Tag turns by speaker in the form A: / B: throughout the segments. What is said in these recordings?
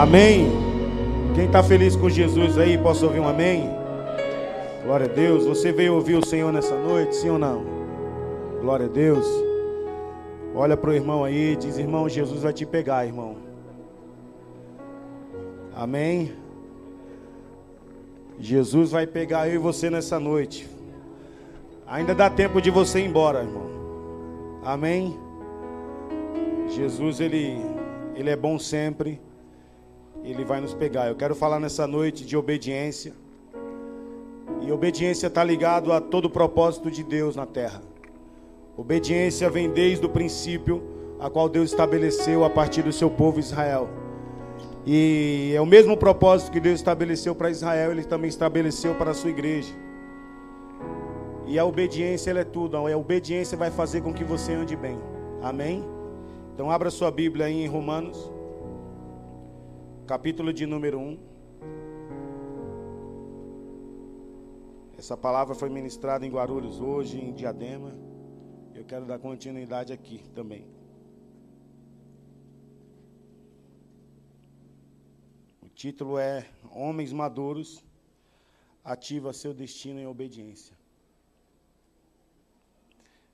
A: Amém. Quem está feliz com Jesus aí, posso ouvir um amém? Glória a Deus. Você veio ouvir o Senhor nessa noite, sim ou não? Glória a Deus. Olha para o irmão aí, diz: Irmão, Jesus vai te pegar, irmão. Amém. Jesus vai pegar eu e você nessa noite. Ainda dá tempo de você ir embora, irmão. Amém. Jesus, ele, ele é bom sempre. Ele vai nos pegar. Eu quero falar nessa noite de obediência. E obediência está ligado a todo o propósito de Deus na terra. Obediência vem desde o princípio a qual Deus estabeleceu a partir do seu povo Israel. E é o mesmo propósito que Deus estabeleceu para Israel, ele também estabeleceu para a sua igreja. E a obediência é tudo, a obediência vai fazer com que você ande bem. Amém? Então abra sua Bíblia aí em Romanos, capítulo de número 1. Essa palavra foi ministrada em Guarulhos hoje, em Diadema. Eu quero dar continuidade aqui também. título é Homens Maduros ativa seu destino em obediência.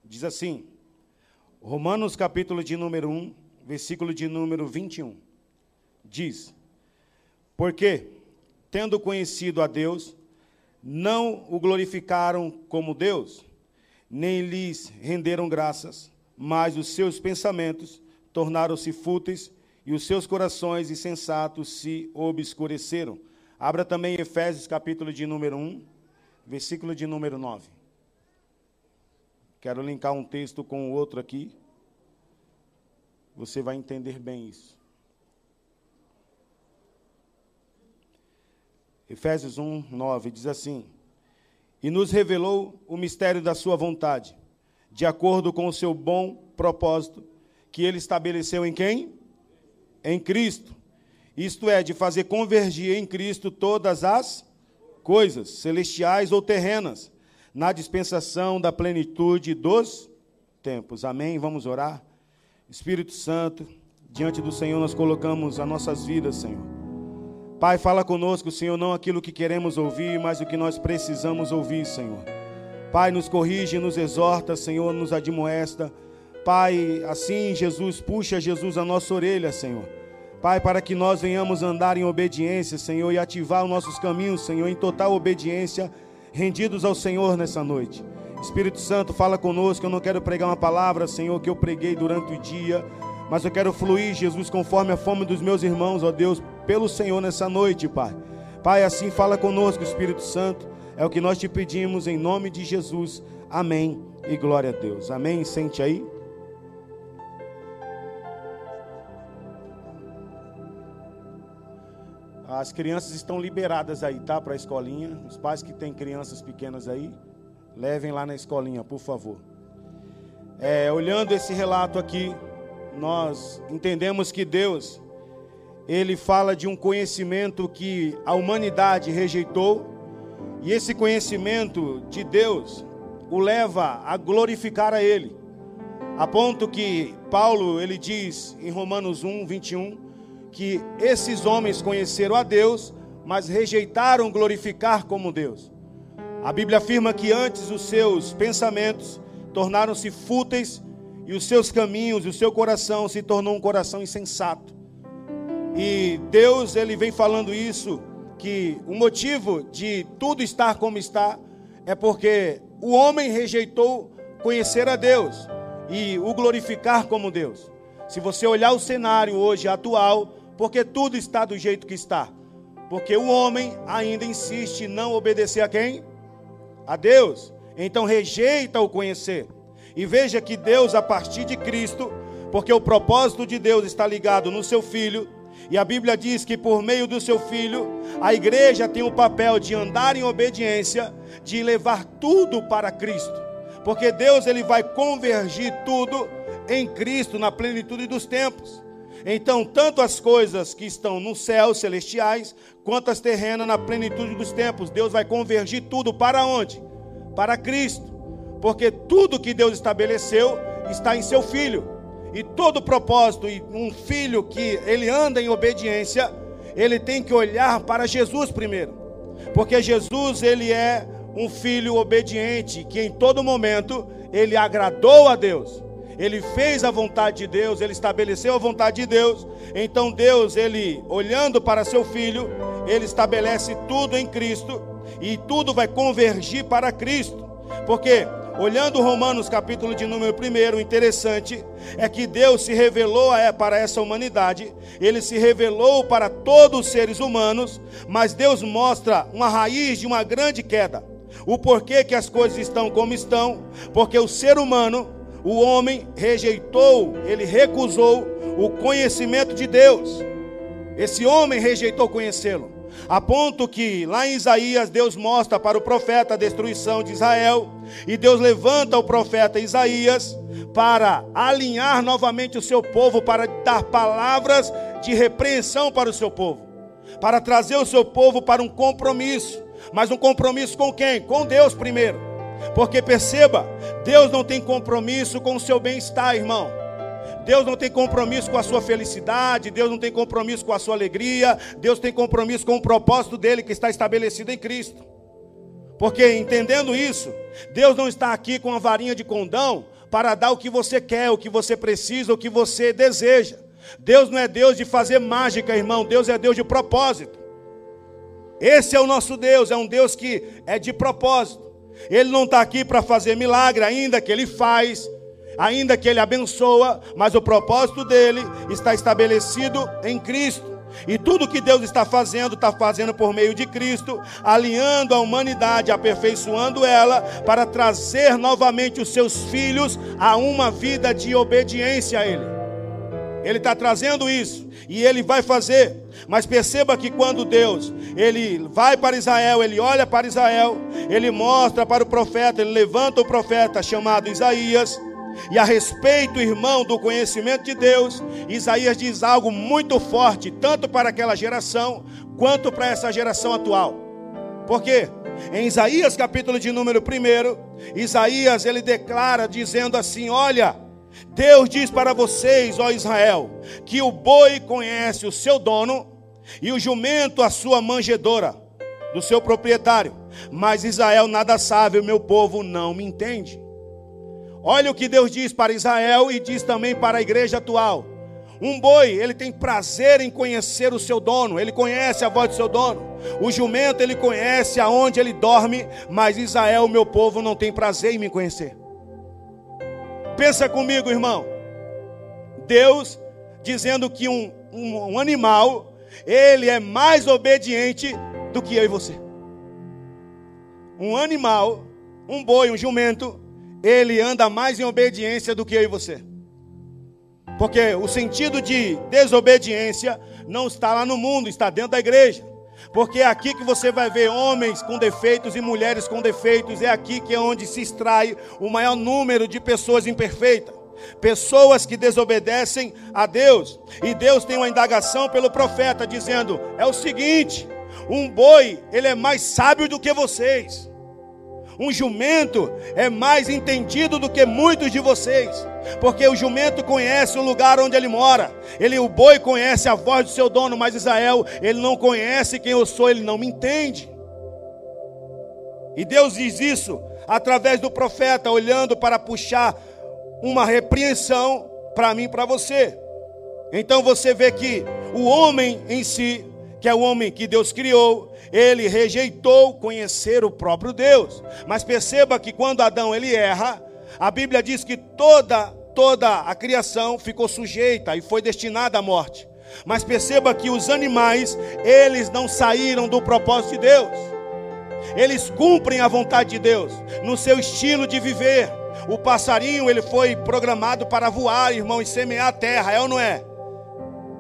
A: Diz assim, Romanos capítulo de número 1, versículo de número 21. Diz: Porque, tendo conhecido a Deus, não o glorificaram como Deus, nem lhes renderam graças, mas os seus pensamentos tornaram-se fúteis e os seus corações insensatos se obscureceram. Abra também Efésios capítulo de número 1, versículo de número 9. Quero linkar um texto com o outro aqui. Você vai entender bem isso. Efésios 1, 9 diz assim: E nos revelou o mistério da Sua vontade, de acordo com o seu bom propósito, que Ele estabeleceu em quem? em Cristo. Isto é, de fazer convergir em Cristo todas as coisas, celestiais ou terrenas, na dispensação da plenitude dos tempos. Amém? Vamos orar. Espírito Santo, diante do Senhor nós colocamos as nossas vidas, Senhor. Pai, fala conosco, Senhor, não aquilo que queremos ouvir, mas o que nós precisamos ouvir, Senhor. Pai, nos corrige, nos exorta, Senhor, nos admoesta. Pai, assim, Jesus, puxa Jesus a nossa orelha, Senhor Pai, para que nós venhamos andar em obediência, Senhor, e ativar os nossos caminhos, Senhor, em total obediência, rendidos ao Senhor nessa noite. Espírito Santo, fala conosco. Eu não quero pregar uma palavra, Senhor, que eu preguei durante o dia, mas eu quero fluir, Jesus, conforme a fome dos meus irmãos, ó Deus, pelo Senhor nessa noite, Pai. Pai, assim fala conosco, Espírito Santo. É o que nós te pedimos em nome de Jesus. Amém e glória a Deus. Amém. Sente aí. As crianças estão liberadas aí, tá? Para a escolinha. Os pais que têm crianças pequenas aí, levem lá na escolinha, por favor. É, olhando esse relato aqui, nós entendemos que Deus, Ele fala de um conhecimento que a humanidade rejeitou, e esse conhecimento de Deus o leva a glorificar a Ele. A ponto que Paulo, ele diz em Romanos 1, 21, que esses homens conheceram a Deus, mas rejeitaram glorificar como Deus. A Bíblia afirma que antes os seus pensamentos tornaram-se fúteis e os seus caminhos, e o seu coração se tornou um coração insensato. E Deus, ele vem falando isso que o motivo de tudo estar como está é porque o homem rejeitou conhecer a Deus e o glorificar como Deus. Se você olhar o cenário hoje atual, porque tudo está do jeito que está. Porque o homem ainda insiste em não obedecer a quem? A Deus. Então rejeita o conhecer. E veja que Deus, a partir de Cristo, porque o propósito de Deus está ligado no seu filho, e a Bíblia diz que por meio do seu filho, a igreja tem o papel de andar em obediência, de levar tudo para Cristo. Porque Deus ele vai convergir tudo em Cristo na plenitude dos tempos. Então, tanto as coisas que estão no céu celestiais, quanto as terrenas na plenitude dos tempos, Deus vai convergir tudo para onde? Para Cristo. Porque tudo que Deus estabeleceu está em seu filho. E todo propósito e um filho que ele anda em obediência, ele tem que olhar para Jesus primeiro. Porque Jesus, ele é um filho obediente, que em todo momento ele agradou a Deus. Ele fez a vontade de Deus, ele estabeleceu a vontade de Deus. Então Deus, ele olhando para seu filho, ele estabelece tudo em Cristo e tudo vai convergir para Cristo. Porque olhando Romanos capítulo de número 1, interessante é que Deus se revelou para essa humanidade, ele se revelou para todos os seres humanos, mas Deus mostra uma raiz de uma grande queda. O porquê que as coisas estão como estão, porque o ser humano, o homem rejeitou, ele recusou o conhecimento de Deus. Esse homem rejeitou conhecê-lo. A ponto que lá em Isaías Deus mostra para o profeta a destruição de Israel, e Deus levanta o profeta Isaías para alinhar novamente o seu povo, para dar palavras de repreensão para o seu povo, para trazer o seu povo para um compromisso. Mas um compromisso com quem? Com Deus primeiro. Porque perceba, Deus não tem compromisso com o seu bem-estar, irmão. Deus não tem compromisso com a sua felicidade, Deus não tem compromisso com a sua alegria, Deus tem compromisso com o propósito dele que está estabelecido em Cristo. Porque entendendo isso, Deus não está aqui com a varinha de condão para dar o que você quer, o que você precisa, o que você deseja. Deus não é Deus de fazer mágica, irmão, Deus é Deus de propósito. Esse é o nosso Deus, é um Deus que é de propósito. Ele não está aqui para fazer milagre, ainda que ele faz, ainda que ele abençoa, mas o propósito dele está estabelecido em Cristo. E tudo que Deus está fazendo, está fazendo por meio de Cristo, alinhando a humanidade, aperfeiçoando ela, para trazer novamente os seus filhos a uma vida de obediência a Ele. Ele está trazendo isso, e Ele vai fazer. Mas perceba que quando Deus, Ele vai para Israel, Ele olha para Israel, Ele mostra para o profeta, Ele levanta o profeta chamado Isaías, e a respeito, irmão, do conhecimento de Deus, Isaías diz algo muito forte, tanto para aquela geração, quanto para essa geração atual. Por quê? Em Isaías capítulo de número 1, Isaías ele declara dizendo assim: Olha, Deus diz para vocês, ó Israel, que o boi conhece o seu dono e o jumento a sua manjedora do seu proprietário, mas Israel nada sabe, o meu povo não me entende. Olha o que Deus diz para Israel e diz também para a igreja atual. Um boi, ele tem prazer em conhecer o seu dono, ele conhece a voz do seu dono. O jumento, ele conhece aonde ele dorme, mas Israel, meu povo, não tem prazer em me conhecer. Pensa comigo, irmão. Deus dizendo que um, um, um animal, ele é mais obediente do que eu e você. Um animal, um boi, um jumento, ele anda mais em obediência do que eu e você. Porque o sentido de desobediência não está lá no mundo, está dentro da igreja. Porque é aqui que você vai ver homens com defeitos e mulheres com defeitos, é aqui que é onde se extrai o maior número de pessoas imperfeitas. Pessoas que desobedecem a Deus. E Deus tem uma indagação pelo profeta dizendo: "É o seguinte, um boi, ele é mais sábio do que vocês. Um jumento é mais entendido do que muitos de vocês, porque o jumento conhece o lugar onde ele mora. Ele, o boi conhece a voz do seu dono, mas Israel, ele não conhece quem eu sou, ele não me entende. E Deus diz isso através do profeta, olhando para puxar uma repreensão para mim para você. Então você vê que o homem em si, que é o homem que Deus criou, ele rejeitou conhecer o próprio Deus. Mas perceba que quando Adão ele erra, a Bíblia diz que toda toda a criação ficou sujeita e foi destinada à morte. Mas perceba que os animais, eles não saíram do propósito de Deus. Eles cumprem a vontade de Deus no seu estilo de viver. O passarinho, ele foi programado para voar, irmão, e semear a terra, é ou não é?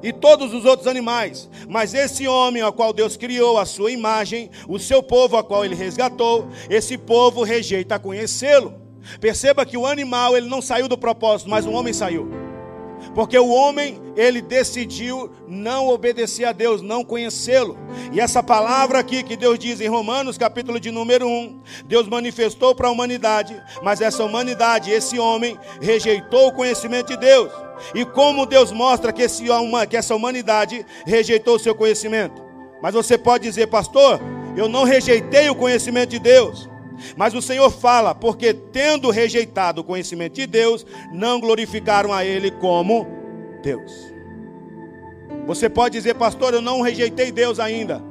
A: E todos os outros animais. Mas esse homem ao qual Deus criou a sua imagem, o seu povo a qual ele resgatou, esse povo rejeita conhecê-lo. Perceba que o animal ele não saiu do propósito, mas o homem saiu. Porque o homem, ele decidiu não obedecer a Deus, não conhecê-lo. E essa palavra aqui que Deus diz em Romanos, capítulo de número 1, Deus manifestou para a humanidade, mas essa humanidade, esse homem, rejeitou o conhecimento de Deus. E como Deus mostra que, esse, que essa humanidade rejeitou o seu conhecimento. Mas você pode dizer, pastor, eu não rejeitei o conhecimento de Deus. Mas o Senhor fala, porque tendo rejeitado o conhecimento de Deus, não glorificaram a Ele como Deus. Você pode dizer, pastor, eu não rejeitei Deus ainda.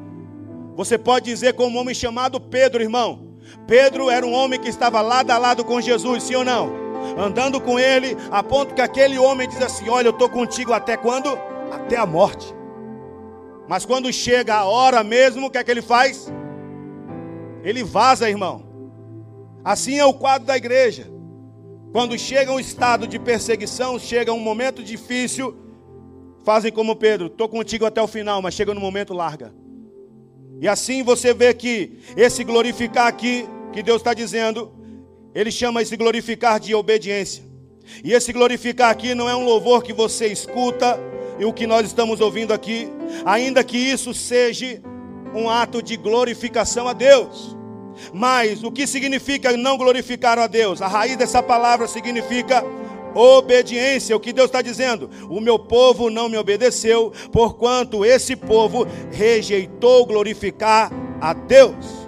A: Você pode dizer como um homem chamado Pedro, irmão. Pedro era um homem que estava lado a lado com Jesus, sim ou não? Andando com ele, a ponto que aquele homem diz assim: Olha, eu estou contigo até quando? Até a morte. Mas quando chega a hora mesmo, o que é que ele faz? Ele vaza, irmão. Assim é o quadro da igreja. Quando chega um estado de perseguição, chega um momento difícil, fazem como Pedro: estou contigo até o final, mas chega no momento, larga. E assim você vê que esse glorificar aqui, que Deus está dizendo, ele chama esse glorificar de obediência. E esse glorificar aqui não é um louvor que você escuta e o que nós estamos ouvindo aqui, ainda que isso seja um ato de glorificação a Deus. Mas o que significa não glorificar a Deus? A raiz dessa palavra significa obediência. O que Deus está dizendo? O meu povo não me obedeceu, porquanto esse povo rejeitou glorificar a Deus.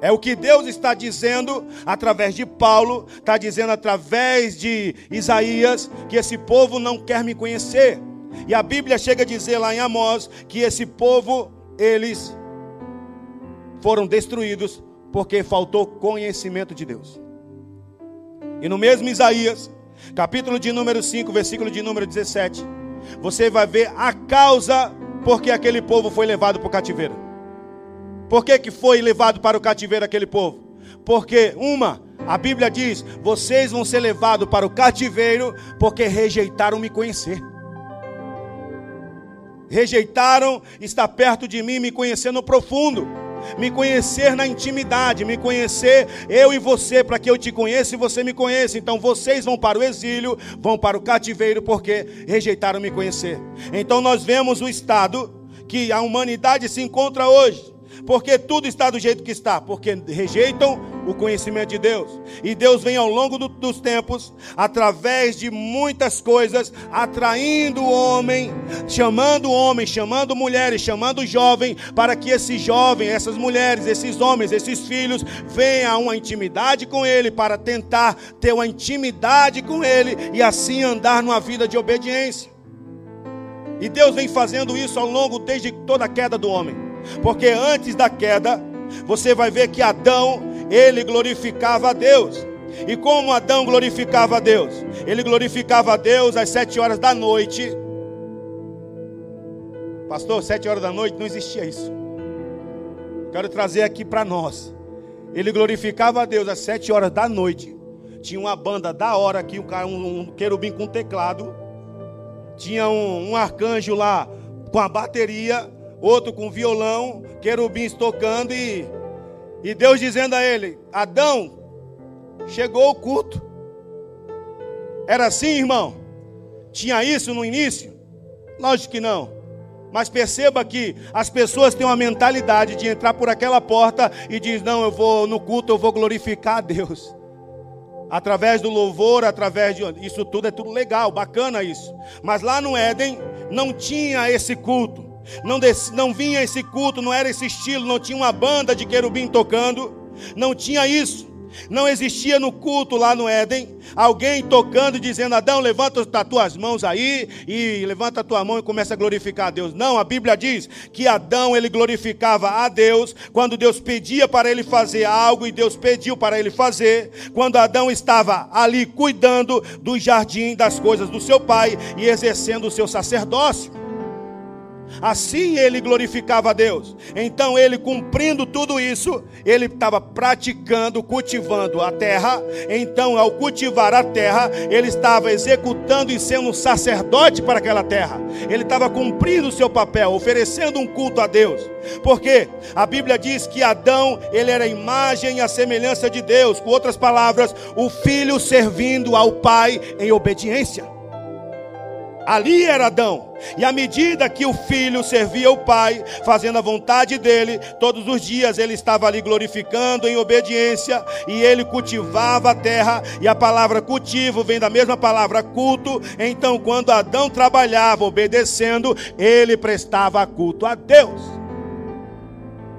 A: É o que Deus está dizendo através de Paulo, está dizendo através de Isaías, que esse povo não quer me conhecer. E a Bíblia chega a dizer lá em Amós que esse povo, eles foram destruídos porque faltou conhecimento de Deus. E no mesmo Isaías, capítulo de número 5, versículo de número 17, você vai ver a causa porque aquele povo foi levado para o cativeiro. Por que, que foi levado para o cativeiro aquele povo? Porque, uma, a Bíblia diz: vocês vão ser levados para o cativeiro porque rejeitaram me conhecer. Rejeitaram estar perto de mim, me conhecer no profundo, me conhecer na intimidade, me conhecer eu e você, para que eu te conheça e você me conheça. Então vocês vão para o exílio, vão para o cativeiro porque rejeitaram me conhecer. Então nós vemos o estado que a humanidade se encontra hoje. Porque tudo está do jeito que está, porque rejeitam o conhecimento de Deus. E Deus vem ao longo do, dos tempos, através de muitas coisas, atraindo o homem, chamando o homem, chamando mulheres, chamando o jovem, para que esse jovem, essas mulheres, esses homens, esses filhos, venham a uma intimidade com Ele, para tentar ter uma intimidade com Ele e assim andar numa vida de obediência. E Deus vem fazendo isso ao longo desde toda a queda do homem. Porque antes da queda, você vai ver que Adão, ele glorificava a Deus. E como Adão glorificava a Deus? Ele glorificava a Deus às sete horas da noite. Pastor, sete horas da noite não existia isso. Quero trazer aqui para nós. Ele glorificava a Deus às sete horas da noite. Tinha uma banda da hora aqui, um, um querubim com teclado. Tinha um, um arcanjo lá com a bateria outro com violão, querubins tocando e, e Deus dizendo a ele: Adão, chegou o culto. Era assim, irmão? Tinha isso no início? Lógico que não. Mas perceba que as pessoas têm uma mentalidade de entrar por aquela porta e diz: "Não, eu vou no culto, eu vou glorificar a Deus". Através do louvor, através de isso tudo é tudo legal, bacana isso. Mas lá no Éden não tinha esse culto. Não, des, não vinha esse culto, não era esse estilo, não tinha uma banda de querubim tocando, não tinha isso. Não existia no culto lá no Éden alguém tocando dizendo: Adão, levanta as tuas mãos aí e levanta a tua mão e começa a glorificar a Deus. Não, a Bíblia diz que Adão ele glorificava a Deus quando Deus pedia para ele fazer algo e Deus pediu para ele fazer. Quando Adão estava ali cuidando do jardim das coisas do seu pai e exercendo o seu sacerdócio. Assim ele glorificava a Deus. Então ele cumprindo tudo isso, ele estava praticando, cultivando a terra. Então, ao cultivar a terra, ele estava executando e sendo um sacerdote para aquela terra. Ele estava cumprindo o seu papel, oferecendo um culto a Deus. Porque a Bíblia diz que Adão, ele era a imagem e a semelhança de Deus. Com outras palavras, o filho servindo ao pai em obediência. Ali era Adão. E à medida que o filho servia o pai, fazendo a vontade dele, todos os dias ele estava ali glorificando em obediência, e ele cultivava a terra, e a palavra cultivo vem da mesma palavra culto. Então, quando Adão trabalhava obedecendo, ele prestava culto a Deus.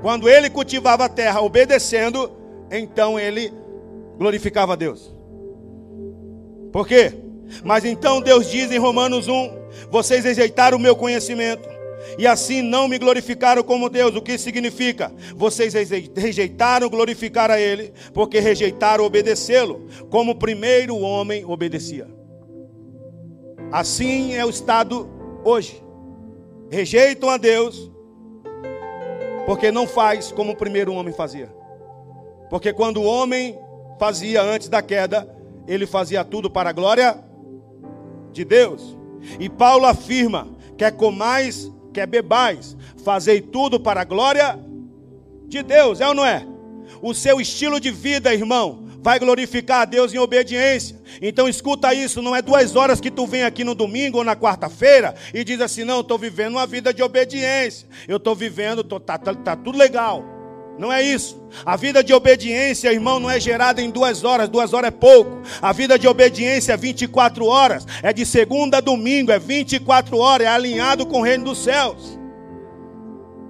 A: Quando ele cultivava a terra obedecendo, então ele glorificava a Deus. Por quê? Mas então Deus diz em Romanos 1: Vocês rejeitaram o meu conhecimento, e assim não me glorificaram como Deus. O que significa? Vocês rejeitaram glorificar a Ele, porque rejeitaram obedecê-lo, como o primeiro homem obedecia. Assim é o estado hoje. Rejeitam a Deus, porque não faz como o primeiro homem fazia. Porque quando o homem fazia antes da queda, ele fazia tudo para a glória de Deus. E Paulo afirma: quer comais, quer bebais, fazei tudo para a glória de Deus, é ou não é? O seu estilo de vida, irmão, vai glorificar a Deus em obediência. Então escuta isso, não é duas horas que tu vem aqui no domingo ou na quarta-feira e diz assim, não, estou vivendo uma vida de obediência. Eu estou vivendo, tô, tá, tá, tá tudo legal. Não é isso. A vida de obediência, irmão, não é gerada em duas horas, duas horas é pouco. A vida de obediência é 24 horas, é de segunda a domingo, é 24 horas, é alinhado com o reino dos céus.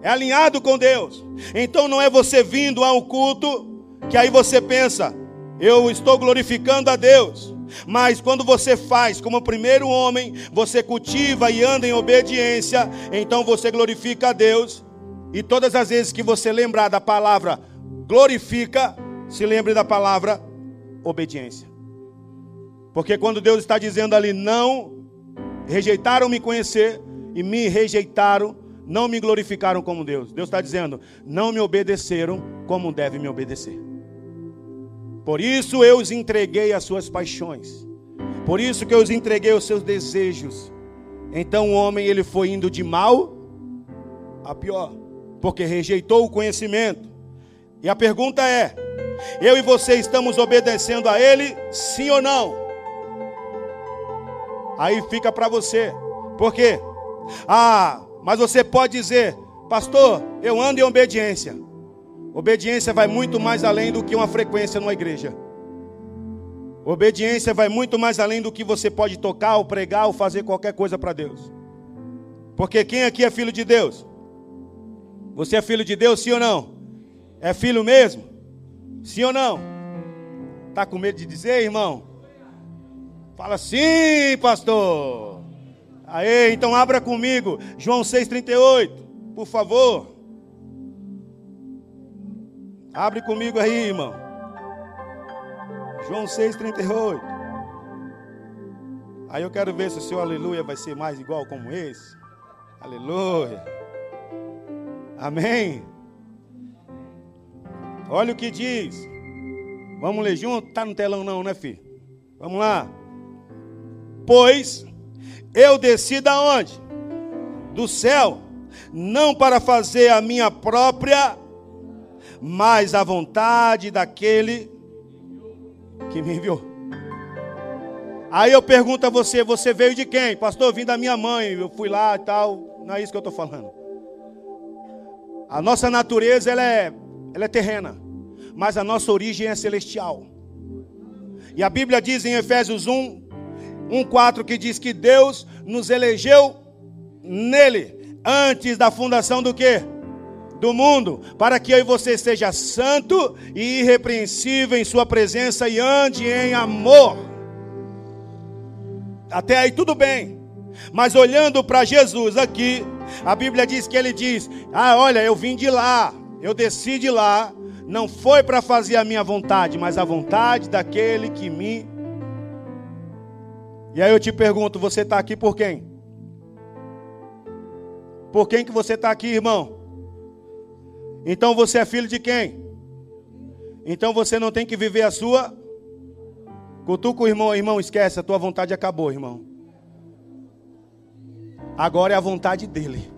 A: É alinhado com Deus. Então não é você vindo a um culto que aí você pensa, eu estou glorificando a Deus. Mas quando você faz como primeiro homem, você cultiva e anda em obediência, então você glorifica a Deus e todas as vezes que você lembrar da palavra glorifica, se lembre da palavra obediência. Porque quando Deus está dizendo ali, não rejeitaram me conhecer e me rejeitaram, não me glorificaram como Deus. Deus está dizendo, não me obedeceram como deve me obedecer. Por isso eu os entreguei às suas paixões. Por isso que eu os entreguei aos seus desejos. Então o homem ele foi indo de mal a pior porque rejeitou o conhecimento. E a pergunta é: eu e você estamos obedecendo a Ele, sim ou não? Aí fica para você. Por quê? Ah, mas você pode dizer, pastor, eu ando em obediência. Obediência vai muito mais além do que uma frequência numa igreja. Obediência vai muito mais além do que você pode tocar, ou pregar, ou fazer qualquer coisa para Deus. Porque quem aqui é filho de Deus? Você é filho de Deus, sim ou não? É filho mesmo? Sim ou não? Está com medo de dizer, irmão? Fala sim, pastor. Aê, então abra comigo. João 6,38, por favor. Abre comigo aí, irmão. João 6,38. Aí eu quero ver se o seu aleluia vai ser mais igual como esse. Aleluia. Amém? Olha o que diz. Vamos ler junto? Tá no telão não, né, filho? Vamos lá. Pois eu desci da onde? Do céu, não para fazer a minha própria, mas a vontade daquele que me enviou. Aí eu pergunto a você, você veio de quem? Pastor, eu vim da minha mãe, eu fui lá e tal. Não é isso que eu estou falando. A nossa natureza ela é, ela é terrena, mas a nossa origem é celestial. E a Bíblia diz em Efésios 1, 1, 4 que diz que Deus nos elegeu nele antes da fundação do que? Do mundo, para que eu e você seja santo e irrepreensível em sua presença e ande em amor. Até aí tudo bem. Mas olhando para Jesus aqui, a Bíblia diz que ele diz: Ah, olha, eu vim de lá, eu desci de lá, não foi para fazer a minha vontade, mas a vontade daquele que me. E aí eu te pergunto: você está aqui por quem? Por quem que você está aqui, irmão? Então você é filho de quem? Então você não tem que viver a sua. Cutuca o irmão, irmão, esquece, a tua vontade acabou, irmão. Agora é a vontade dele.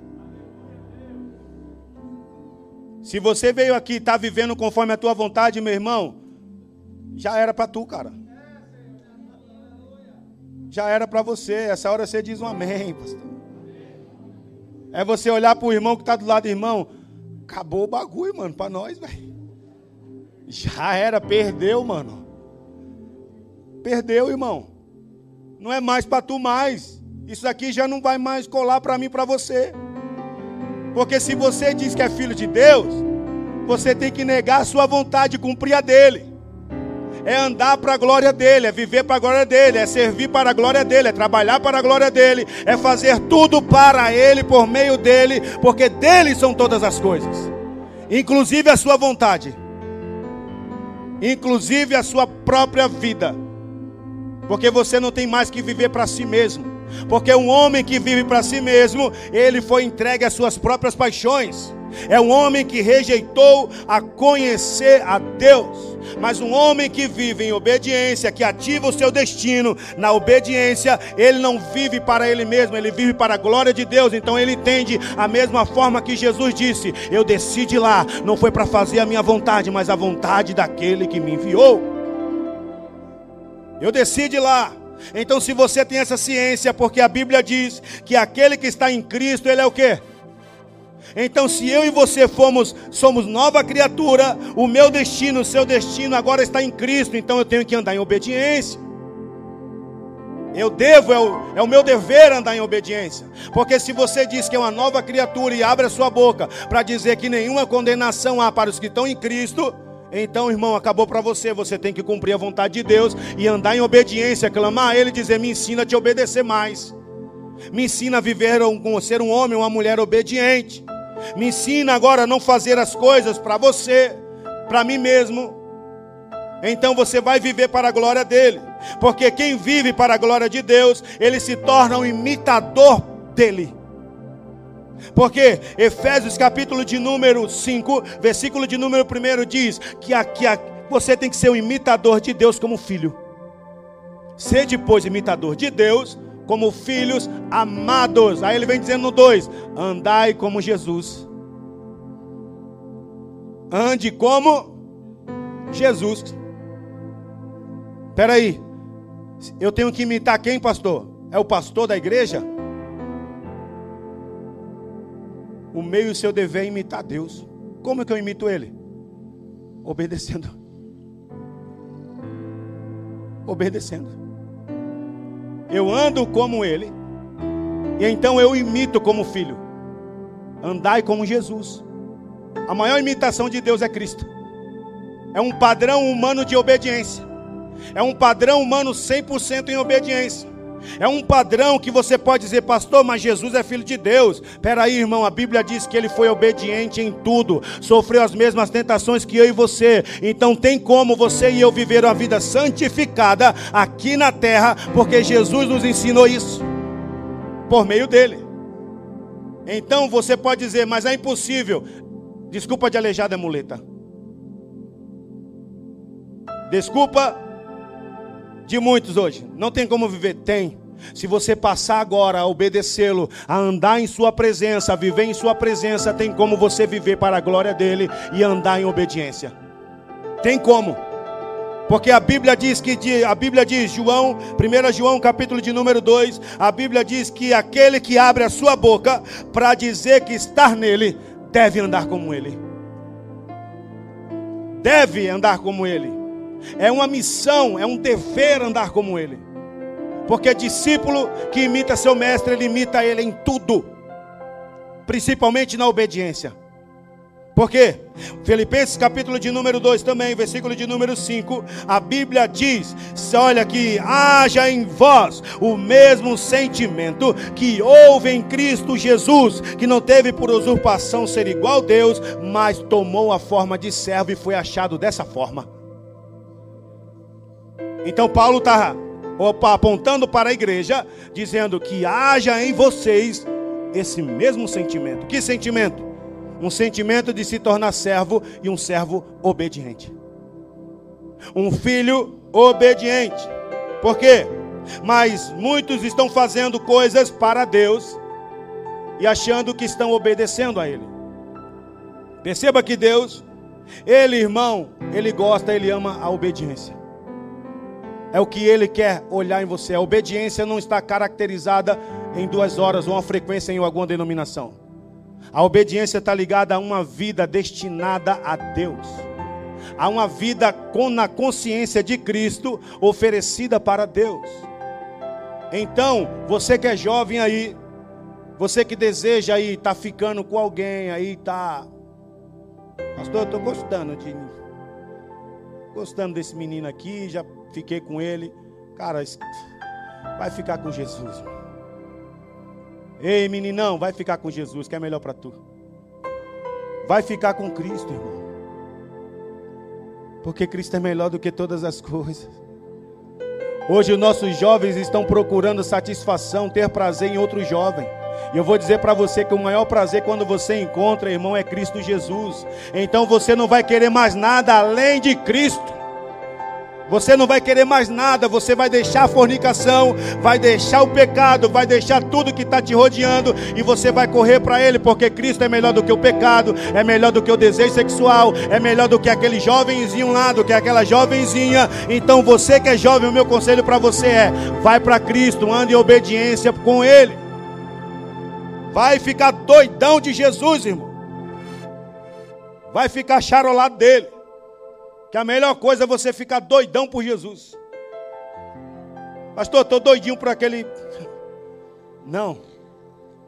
A: Se você veio aqui e está vivendo conforme a tua vontade, meu irmão, já era para tu, cara. já era para você. Essa hora você diz um amém, pastor. É você olhar para o irmão que está do lado, irmão. Acabou o bagulho, mano, para nós, velho. Já era, perdeu, mano. Perdeu, irmão. Não é mais para tu mais. Isso aqui já não vai mais colar para mim, para você. Porque se você diz que é filho de Deus, você tem que negar a sua vontade, cumprir a dele é andar para a glória dele, é viver para a glória dele, é servir para a glória dele, é trabalhar para a glória dele, é fazer tudo para ele, por meio dele, porque dele são todas as coisas, inclusive a sua vontade, inclusive a sua própria vida, porque você não tem mais que viver para si mesmo. Porque um homem que vive para si mesmo, ele foi entregue às suas próprias paixões. É um homem que rejeitou a conhecer a Deus. Mas um homem que vive em obediência, que ativa o seu destino na obediência, ele não vive para ele mesmo, ele vive para a glória de Deus. Então ele entende a mesma forma que Jesus disse: Eu desci de lá, não foi para fazer a minha vontade, mas a vontade daquele que me enviou. Eu desci de lá. Então, se você tem essa ciência, porque a Bíblia diz que aquele que está em Cristo, ele é o que? Então, se eu e você somos nova criatura, o meu destino, o seu destino agora está em Cristo, então eu tenho que andar em obediência. Eu devo, é o, é o meu dever andar em obediência. Porque se você diz que é uma nova criatura e abre a sua boca para dizer que nenhuma condenação há para os que estão em Cristo, então, irmão, acabou para você. Você tem que cumprir a vontade de Deus e andar em obediência, clamar a Ele dizer: Me ensina a te obedecer mais. Me ensina a viver ser um homem, uma mulher obediente. Me ensina agora a não fazer as coisas para você, para mim mesmo. Então você vai viver para a glória dele. Porque quem vive para a glória de Deus, ele se torna um imitador dele. Porque Efésios capítulo de número 5, versículo de número 1 diz que aqui você tem que ser um imitador de Deus como filho. Ser depois imitador de Deus como filhos amados. Aí ele vem dizendo no 2: andai como Jesus. Ande como Jesus. Espera aí. Eu tenho que imitar quem, pastor? É o pastor da igreja? O meio e o seu dever é imitar Deus. Como é que eu imito Ele? Obedecendo. Obedecendo. Eu ando como Ele. E então eu imito como filho. Andai como Jesus. A maior imitação de Deus é Cristo. É um padrão humano de obediência. É um padrão humano 100% em obediência. É um padrão que você pode dizer, pastor, mas Jesus é filho de Deus. Espera aí, irmão, a Bíblia diz que ele foi obediente em tudo, sofreu as mesmas tentações que eu e você. Então tem como você e eu viver uma vida santificada aqui na terra, porque Jesus nos ensinou isso por meio dele. Então você pode dizer, mas é impossível. Desculpa de aleijada, muleta. Desculpa de muitos hoje. Não tem como viver? Tem. Se você passar agora a obedecê-lo, a andar em Sua presença, a viver em Sua presença, tem como você viver para a glória dele e andar em obediência. Tem como. Porque a Bíblia diz que a Bíblia diz, João, 1 João, capítulo de número 2, a Bíblia diz que aquele que abre a sua boca para dizer que está nele, deve andar como ele. Deve andar como ele. É uma missão, é um dever andar como ele. Porque discípulo que imita seu mestre, ele imita ele em tudo, principalmente na obediência. Por quê? Filipenses capítulo de número 2 também, versículo de número 5, a Bíblia diz: olha que haja em vós o mesmo sentimento que houve em Cristo Jesus, que não teve por usurpação ser igual a Deus, mas tomou a forma de servo e foi achado dessa forma. Então Paulo está apontando para a igreja, dizendo que haja em vocês esse mesmo sentimento. Que sentimento? Um sentimento de se tornar servo e um servo obediente. Um filho obediente. Por quê? Mas muitos estão fazendo coisas para Deus e achando que estão obedecendo a Ele. Perceba que Deus, Ele, irmão, Ele gosta, Ele ama a obediência. É o que Ele quer olhar em você. A obediência não está caracterizada em duas horas ou uma frequência em alguma denominação. A obediência está ligada a uma vida destinada a Deus, a uma vida com, na consciência de Cristo oferecida para Deus. Então, você que é jovem aí, você que deseja aí tá ficando com alguém aí, tá, pastor, eu estou gostando de, gostando desse menino aqui, já fiquei com ele, cara, vai ficar com Jesus. Ei, meninão, vai ficar com Jesus, que é melhor para tu. Vai ficar com Cristo, irmão. Porque Cristo é melhor do que todas as coisas. Hoje os nossos jovens estão procurando satisfação, ter prazer em outro jovem. E eu vou dizer para você que o maior prazer quando você encontra, irmão, é Cristo Jesus. Então você não vai querer mais nada além de Cristo. Você não vai querer mais nada, você vai deixar a fornicação, vai deixar o pecado, vai deixar tudo que está te rodeando e você vai correr para Ele, porque Cristo é melhor do que o pecado, é melhor do que o desejo sexual, é melhor do que aquele jovenzinho lá, do que aquela jovenzinha. Então você que é jovem, o meu conselho para você é: vai para Cristo, ande em obediência com Ele. Vai ficar doidão de Jesus, irmão. Vai ficar charolado dele. Que a melhor coisa é você ficar doidão por Jesus. Pastor, estou doidinho por aquele. Não.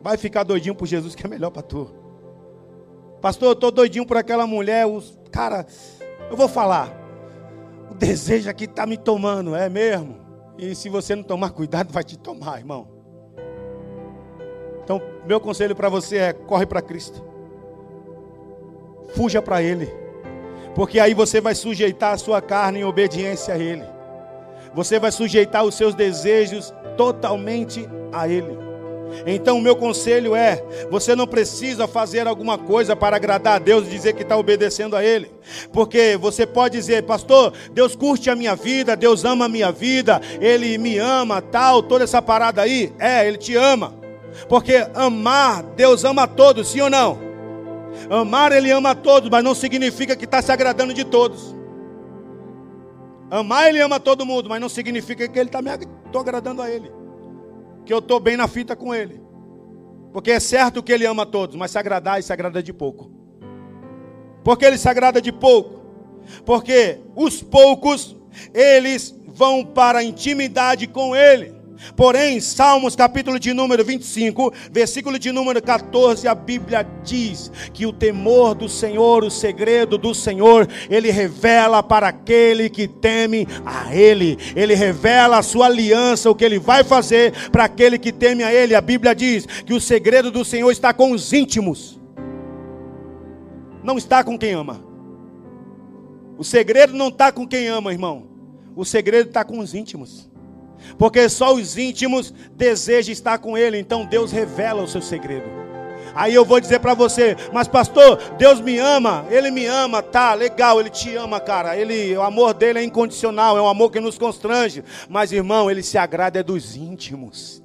A: Vai ficar doidinho por Jesus, que é melhor para tu. Pastor, eu estou doidinho por aquela mulher. Os... Cara, eu vou falar. O desejo aqui está me tomando, é mesmo? E se você não tomar cuidado, vai te tomar, irmão. Então, meu conselho para você é: corre para Cristo. Fuja para Ele. Porque aí você vai sujeitar a sua carne em obediência a Ele. Você vai sujeitar os seus desejos totalmente a Ele. Então, o meu conselho é: você não precisa fazer alguma coisa para agradar a Deus e dizer que está obedecendo a Ele, porque você pode dizer, pastor, Deus curte a minha vida, Deus ama a minha vida, Ele me ama, tal, toda essa parada aí, é, Ele te ama, porque amar, Deus ama a todos, sim ou não? Amar, Ele ama a todos, mas não significa que está se agradando de todos. Amar, Ele ama todo mundo, mas não significa que Ele está me agradando a Ele. Que eu estou bem na fita com Ele. Porque é certo que Ele ama a todos, mas se agradar, Ele se agrada de pouco. Porque Ele se agrada de pouco? Porque os poucos, eles vão para a intimidade com Ele. Porém, Salmos capítulo de número 25, versículo de número 14, a Bíblia diz que o temor do Senhor, o segredo do Senhor, ele revela para aquele que teme a ele. Ele revela a sua aliança, o que ele vai fazer para aquele que teme a ele. A Bíblia diz que o segredo do Senhor está com os íntimos. Não está com quem ama. O segredo não está com quem ama, irmão. O segredo está com os íntimos porque só os íntimos desejam estar com Ele, então Deus revela o seu segredo. Aí eu vou dizer para você, mas pastor, Deus me ama, Ele me ama, tá, legal, Ele te ama, cara. Ele, o amor dele é incondicional, é um amor que nos constrange. Mas irmão, Ele se agrada é dos íntimos.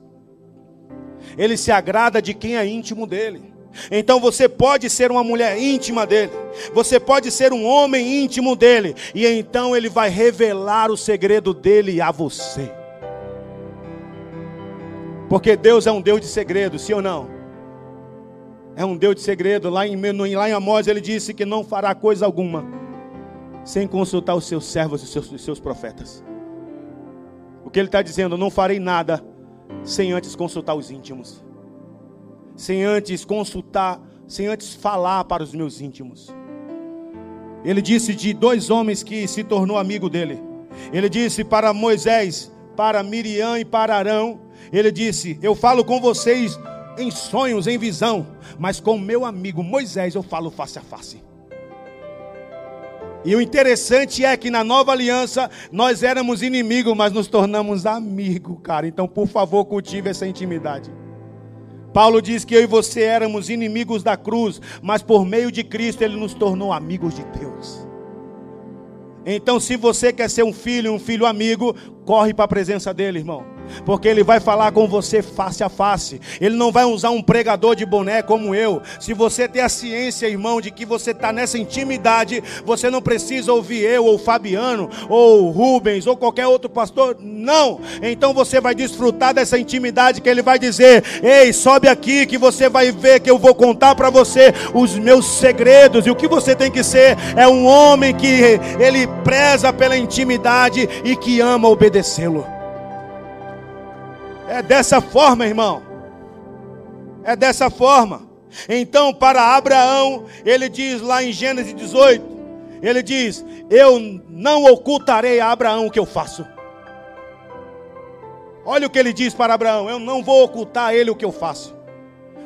A: Ele se agrada de quem é íntimo dele. Então você pode ser uma mulher íntima dele, você pode ser um homem íntimo dele, e então ele vai revelar o segredo dele a você. Porque Deus é um Deus de segredo, sim ou não? É um Deus de segredo. Lá em, lá em Amós ele disse que não fará coisa alguma sem consultar os seus servos e os seus, os seus profetas. O que ele está dizendo? Não farei nada sem antes consultar os íntimos, sem antes consultar, sem antes falar para os meus íntimos. Ele disse de dois homens que se tornou amigo dele. Ele disse para Moisés, para Miriam e para Arão, ele disse: Eu falo com vocês em sonhos, em visão, mas com meu amigo Moisés eu falo face a face. E o interessante é que na nova aliança nós éramos inimigos, mas nos tornamos amigos, cara. Então, por favor, cultive essa intimidade. Paulo diz que eu e você éramos inimigos da cruz, mas por meio de Cristo ele nos tornou amigos de Deus. Então, se você quer ser um filho, um filho amigo, corre para a presença dele, irmão. Porque ele vai falar com você face a face. Ele não vai usar um pregador de boné como eu. Se você tem a ciência, irmão, de que você está nessa intimidade, você não precisa ouvir eu, ou Fabiano, ou Rubens, ou qualquer outro pastor. Não. Então você vai desfrutar dessa intimidade que ele vai dizer: Ei, sobe aqui, que você vai ver que eu vou contar para você os meus segredos. E o que você tem que ser é um homem que ele preza pela intimidade e que ama obedecê-lo. É dessa forma, irmão. É dessa forma. Então, para Abraão, ele diz lá em Gênesis 18: ele diz: Eu não ocultarei a Abraão o que eu faço. Olha o que ele diz para Abraão: Eu não vou ocultar a ele o que eu faço.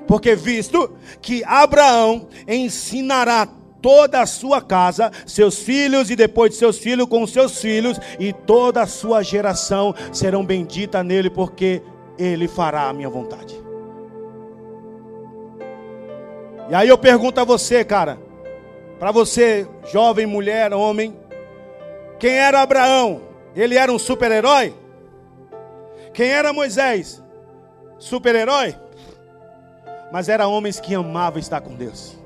A: Porque visto que Abraão ensinará toda a sua casa, seus filhos e depois de seus filhos com seus filhos, e toda a sua geração serão benditas nele, porque ele fará a minha vontade. E aí eu pergunto a você, cara, para você, jovem, mulher, homem, quem era Abraão? Ele era um super-herói? Quem era Moisés? Super-herói? Mas era homens que amavam estar com Deus.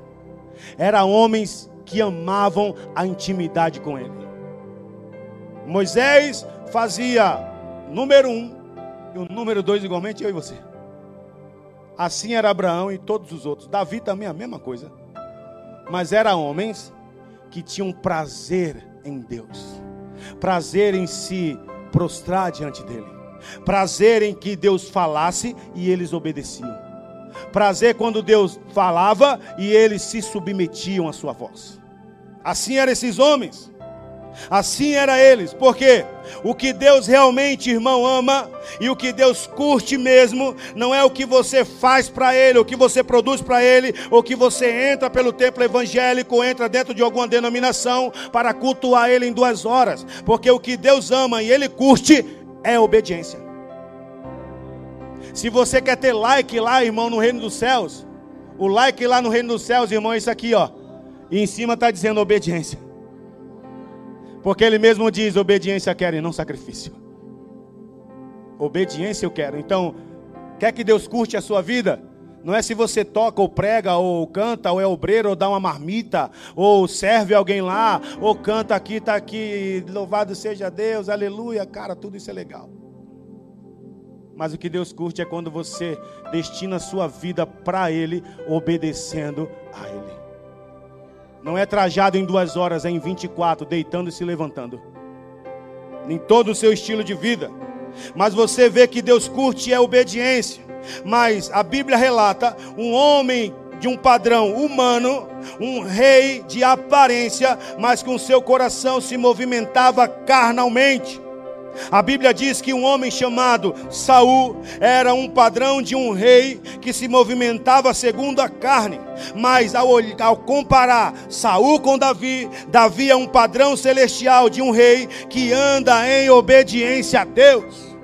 A: Era homens que amavam a intimidade com Ele. Moisés fazia, número um, e o número dois, igualmente, eu e você. Assim era Abraão e todos os outros. Davi também a mesma coisa. Mas eram homens que tinham prazer em Deus. Prazer em se prostrar diante dele. Prazer em que Deus falasse e eles obedeciam. Prazer quando Deus falava e eles se submetiam à sua voz. Assim eram esses homens. Assim era eles, porque o que Deus realmente, irmão, ama e o que Deus curte mesmo, não é o que você faz para Ele, o que você produz para Ele, ou que você entra pelo templo evangélico, entra dentro de alguma denominação para cultuar Ele em duas horas, porque o que Deus ama e Ele curte é obediência. Se você quer ter like lá, irmão, no reino dos céus, o like lá no reino dos céus, irmão, é isso aqui, ó, e em cima está dizendo obediência. Porque ele mesmo diz: obediência quero e não sacrifício. Obediência eu quero. Então, quer que Deus curte a sua vida? Não é se você toca ou prega ou canta ou é obreiro ou dá uma marmita ou serve alguém lá ou canta aqui, está aqui, louvado seja Deus, aleluia, cara, tudo isso é legal. Mas o que Deus curte é quando você destina a sua vida para Ele, obedecendo a Ele. Não é trajado em duas horas, é em 24, deitando e se levantando. Em todo o seu estilo de vida. Mas você vê que Deus curte é obediência. Mas a Bíblia relata um homem de um padrão humano, um rei de aparência, mas com seu coração se movimentava carnalmente. A Bíblia diz que um homem chamado Saul era um padrão de um rei que se movimentava segundo a carne. Mas ao, ao comparar Saul com Davi, Davi é um padrão celestial de um rei que anda em obediência a Deus.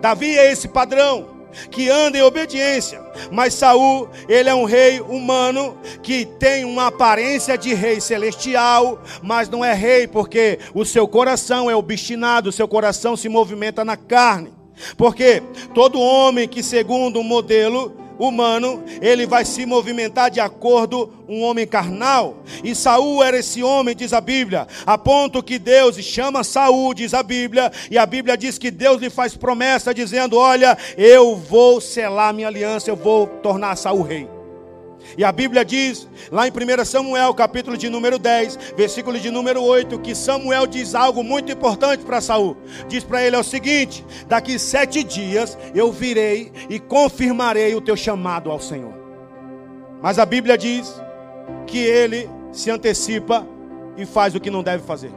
A: Davi é esse padrão que anda em obediência. Mas Saul, ele é um rei humano que tem uma aparência de rei celestial, mas não é rei porque o seu coração é obstinado, o seu coração se movimenta na carne. Porque todo homem que segundo um modelo humano, ele vai se movimentar de acordo um homem carnal. E Saul era esse homem, diz a Bíblia, a ponto que Deus chama Saul, diz a Bíblia, e a Bíblia diz que Deus lhe faz promessa dizendo: "Olha, eu vou selar minha aliança, eu vou tornar Saul rei". E a Bíblia diz, lá em 1 Samuel, capítulo de número 10, versículo de número 8, que Samuel diz algo muito importante para Saul. Diz para ele é o seguinte: daqui sete dias eu virei e confirmarei o teu chamado ao Senhor. Mas a Bíblia diz que ele se antecipa e faz o que não deve fazer.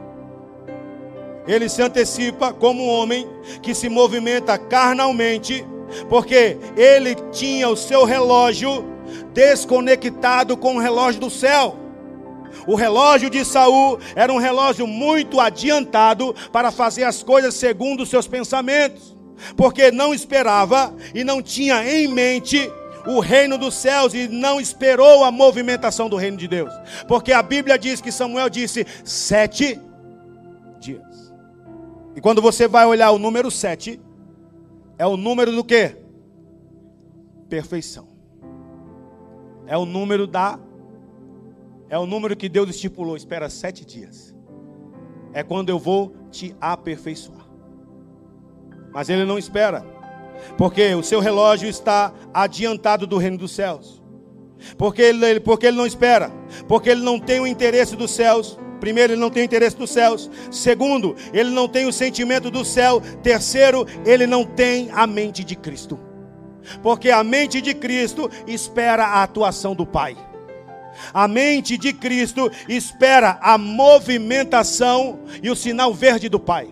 A: Ele se antecipa como um homem que se movimenta carnalmente, porque ele tinha o seu relógio desconectado com o relógio do céu. O relógio de Saul era um relógio muito adiantado para fazer as coisas segundo os seus pensamentos, porque não esperava e não tinha em mente o reino dos céus e não esperou a movimentação do reino de Deus, porque a Bíblia diz que Samuel disse sete dias. E quando você vai olhar o número sete, é o número do quê? Perfeição. É o número da. É o número que Deus estipulou. Espera sete dias. É quando eu vou te aperfeiçoar. Mas Ele não espera. Porque o seu relógio está adiantado do reino dos céus. Porque ele, porque ele não espera. Porque ele não tem o interesse dos céus. Primeiro, ele não tem o interesse dos céus. Segundo, ele não tem o sentimento do céu. Terceiro, ele não tem a mente de Cristo. Porque a mente de Cristo espera a atuação do Pai. A mente de Cristo espera a movimentação e o sinal verde do Pai.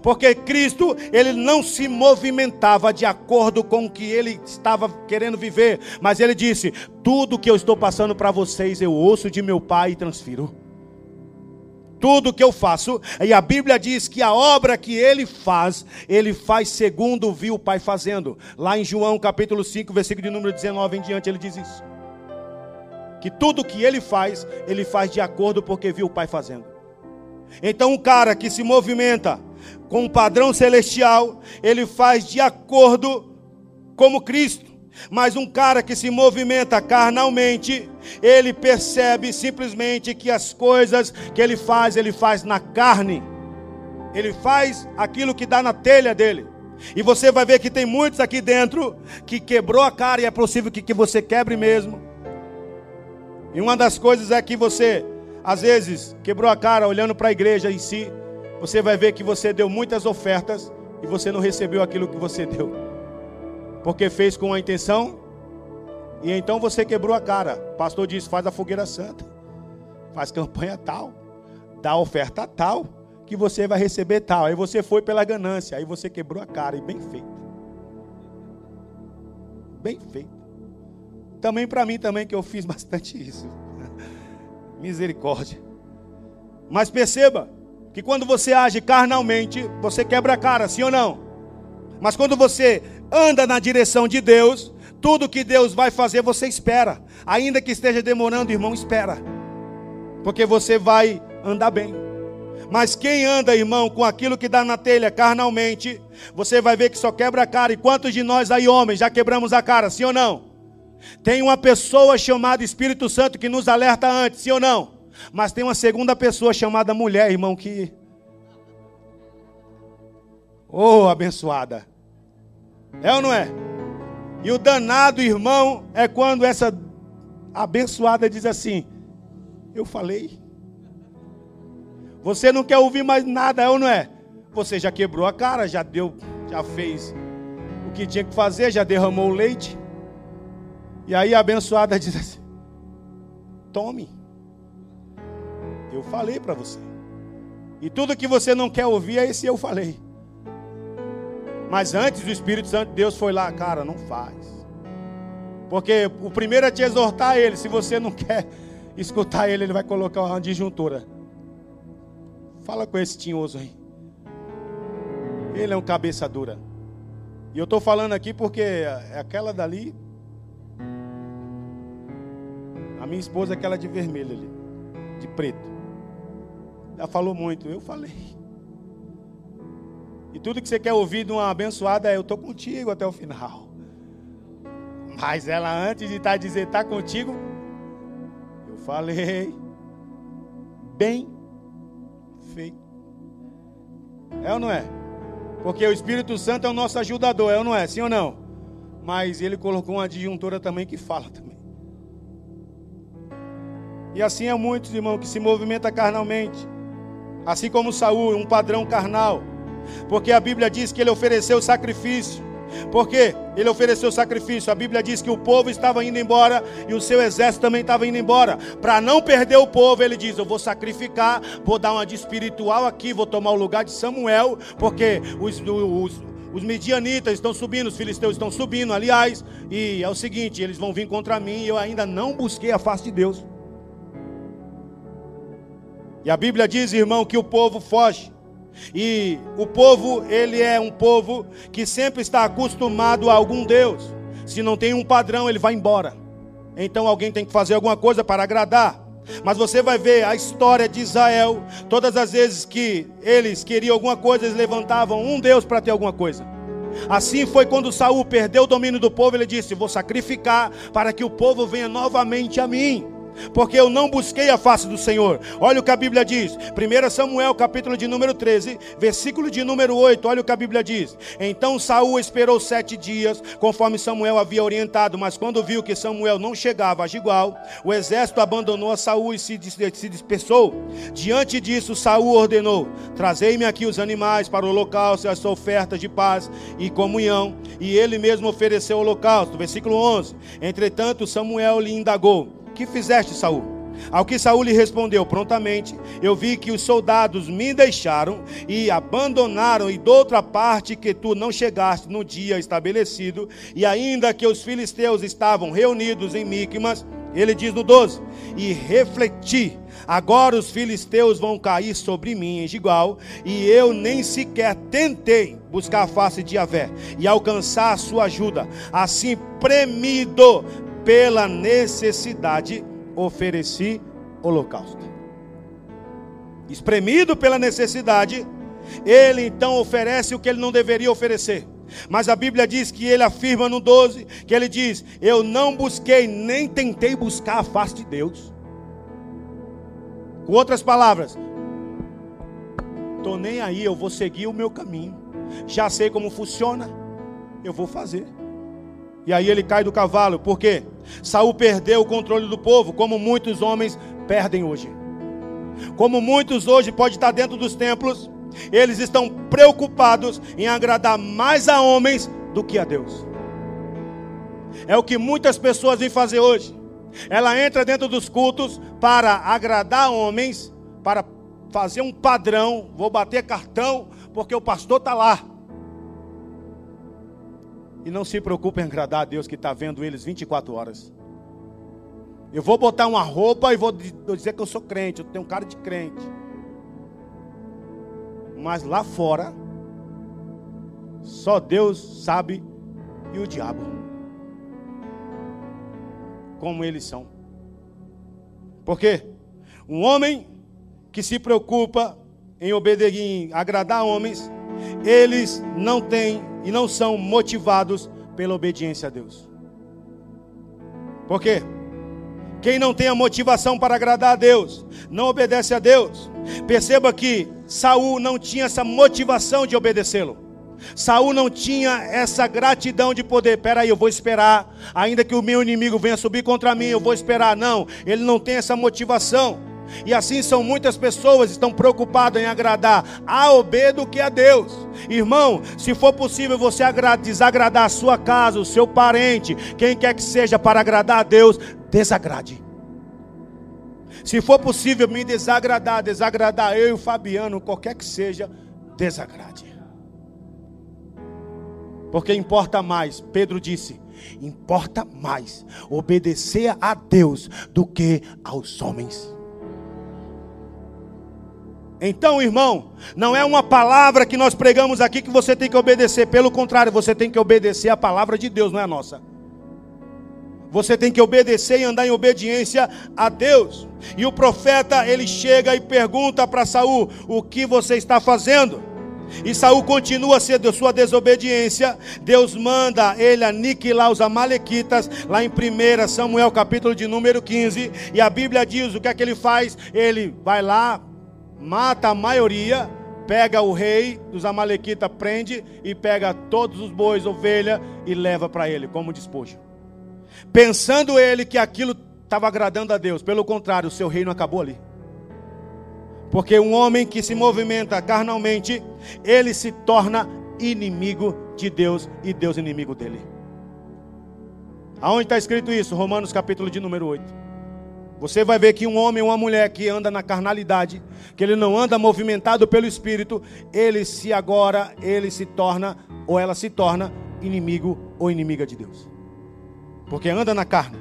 A: Porque Cristo, ele não se movimentava de acordo com o que ele estava querendo viver, mas ele disse: "Tudo que eu estou passando para vocês, eu ouço de meu Pai e transfiro" tudo que eu faço, e a Bíblia diz que a obra que ele faz, ele faz segundo viu o Pai fazendo. Lá em João capítulo 5, versículo de número 19 em diante, ele diz isso. Que tudo que ele faz, ele faz de acordo porque viu o Pai fazendo. Então, um cara que se movimenta com um padrão celestial, ele faz de acordo como Cristo. Mas um cara que se movimenta carnalmente, ele percebe simplesmente que as coisas que ele faz, ele faz na carne. Ele faz aquilo que dá na telha dele. E você vai ver que tem muitos aqui dentro que quebrou a cara e é possível que, que você quebre mesmo. E uma das coisas é que você, às vezes, quebrou a cara olhando para a igreja em si. Você vai ver que você deu muitas ofertas e você não recebeu aquilo que você deu porque fez com a intenção, e então você quebrou a cara. O pastor disse: faz a fogueira santa, faz campanha tal, dá oferta tal, que você vai receber tal. Aí você foi pela ganância, aí você quebrou a cara, e bem feito. Bem feito. Também para mim também que eu fiz bastante isso. Misericórdia. Mas perceba que quando você age carnalmente, você quebra a cara, sim ou não? Mas quando você anda na direção de Deus, tudo que Deus vai fazer você espera. Ainda que esteja demorando, irmão, espera. Porque você vai andar bem. Mas quem anda, irmão, com aquilo que dá na telha carnalmente, você vai ver que só quebra a cara. E quantos de nós aí, homens, já quebramos a cara, sim ou não? Tem uma pessoa chamada Espírito Santo que nos alerta antes, sim ou não? Mas tem uma segunda pessoa chamada mulher, irmão, que. Oh, abençoada. É ou não é? E o danado irmão é quando essa abençoada diz assim: Eu falei. Você não quer ouvir mais nada, é ou não é? Você já quebrou a cara, já deu, já fez o que tinha que fazer, já derramou o leite. E aí a abençoada diz assim: Tome. Eu falei para você. E tudo que você não quer ouvir é esse eu falei. Mas antes o Espírito Santo de Deus foi lá, cara, não faz. Porque o primeiro é te exortar ele. Se você não quer escutar ele, ele vai colocar uma disjuntura. Fala com esse tinhoso aí. Ele é um cabeça dura. E eu estou falando aqui porque é aquela dali. A minha esposa é aquela de vermelho ali, de preto. Ela falou muito, eu falei. E tudo que você quer ouvir de uma abençoada é: Eu estou contigo até o final. Mas ela, antes de estar tá dizer, está contigo, eu falei, bem feito. É ou não é? Porque o Espírito Santo é o nosso ajudador, é ou não é? Sim ou não? Mas ele colocou uma adjuntora também que fala também. E assim é muitos, irmãos, que se movimenta carnalmente. Assim como Saul, um padrão carnal. Porque a Bíblia diz que ele ofereceu sacrifício. Porque ele ofereceu sacrifício. A Bíblia diz que o povo estava indo embora e o seu exército também estava indo embora. Para não perder o povo, ele diz: Eu vou sacrificar, vou dar uma de espiritual aqui, vou tomar o lugar de Samuel, porque os, os, os estão subindo, os filisteus estão subindo, aliás, e é o seguinte: eles vão vir contra mim e eu ainda não busquei a face de Deus. E a Bíblia diz, irmão, que o povo foge. E o povo, ele é um povo que sempre está acostumado a algum Deus. Se não tem um padrão, ele vai embora. Então alguém tem que fazer alguma coisa para agradar. Mas você vai ver a história de Israel, todas as vezes que eles queriam alguma coisa, eles levantavam um Deus para ter alguma coisa. Assim foi quando Saul perdeu o domínio do povo, ele disse: Vou sacrificar para que o povo venha novamente a mim porque eu não busquei a face do Senhor. Olha o que a Bíblia diz. 1 Samuel, capítulo de número 13, versículo de número 8. Olha o que a Bíblia diz. Então Saul esperou sete dias, conforme Samuel havia orientado, mas quando viu que Samuel não chegava a Gigual, o exército abandonou a Saul e se dispersou. Diante disso, Saul ordenou: Trazei-me aqui os animais para o holocausto e as ofertas de paz e comunhão. E ele mesmo ofereceu o holocausto. Versículo 11. Entretanto, Samuel lhe indagou que fizeste, Saul? Ao que Saul lhe respondeu prontamente: Eu vi que os soldados me deixaram e abandonaram, e de outra parte que tu não chegaste no dia estabelecido, e ainda que os filisteus estavam reunidos em Micmas, ele diz no 12: E refleti, agora os filisteus vão cair sobre mim em Gigual, e eu nem sequer tentei buscar a face de Javé e alcançar a sua ajuda. Assim, premido pela necessidade, ofereci holocausto. Espremido pela necessidade, ele então oferece o que ele não deveria oferecer. Mas a Bíblia diz que ele afirma no 12 que ele diz: Eu não busquei, nem tentei buscar a face de Deus. Com outras palavras, estou nem aí, eu vou seguir o meu caminho. Já sei como funciona, eu vou fazer. E aí ele cai do cavalo, por quê? Saul perdeu o controle do povo, como muitos homens perdem hoje. Como muitos hoje pode estar dentro dos templos, eles estão preocupados em agradar mais a homens do que a Deus. É o que muitas pessoas vêm fazer hoje. Ela entra dentro dos cultos para agradar homens, para fazer um padrão, vou bater cartão, porque o pastor está lá. E não se preocupe em agradar a Deus que está vendo eles 24 horas. Eu vou botar uma roupa e vou dizer que eu sou crente, eu tenho cara de crente. Mas lá fora, só Deus sabe e o diabo. Como eles são. Por quê? Um homem que se preocupa em obedecer, em agradar homens, eles não têm e não são motivados pela obediência a Deus. Por quê? Quem não tem a motivação para agradar a Deus, não obedece a Deus. Perceba que Saul não tinha essa motivação de obedecê-lo. Saul não tinha essa gratidão de poder, peraí, eu vou esperar, ainda que o meu inimigo venha subir contra mim, eu vou esperar. Não, ele não tem essa motivação. E assim são muitas pessoas estão preocupadas em agradar a Obed do que a Deus. Irmão, se for possível você desagradar a sua casa, o seu parente, quem quer que seja para agradar a Deus, desagrade. Se for possível me desagradar, desagradar eu e o Fabiano, qualquer que seja, desagrade. Porque importa mais, Pedro disse, importa mais obedecer a Deus do que aos homens. Então, irmão, não é uma palavra que nós pregamos aqui que você tem que obedecer, pelo contrário, você tem que obedecer a palavra de Deus, não é a nossa. Você tem que obedecer e andar em obediência a Deus. E o profeta, ele chega e pergunta para Saul: "O que você está fazendo?" E Saul continua de sua desobediência. Deus manda ele aniquilar os amalequitas, lá em 1 Samuel, capítulo de número 15. E a Bíblia diz o que é que ele faz? Ele vai lá, mata a maioria, pega o rei dos Amalequitas, prende e pega todos os bois, ovelha e leva para ele como despojo. Pensando ele que aquilo estava agradando a Deus, pelo contrário, o seu reino acabou ali. Porque um homem que se movimenta carnalmente, ele se torna inimigo de Deus e Deus inimigo dele. Aonde está escrito isso? Romanos capítulo de número 8. Você vai ver que um homem ou uma mulher que anda na carnalidade, que ele não anda movimentado pelo espírito, ele se agora, ele se torna ou ela se torna inimigo ou inimiga de Deus. Porque anda na carne.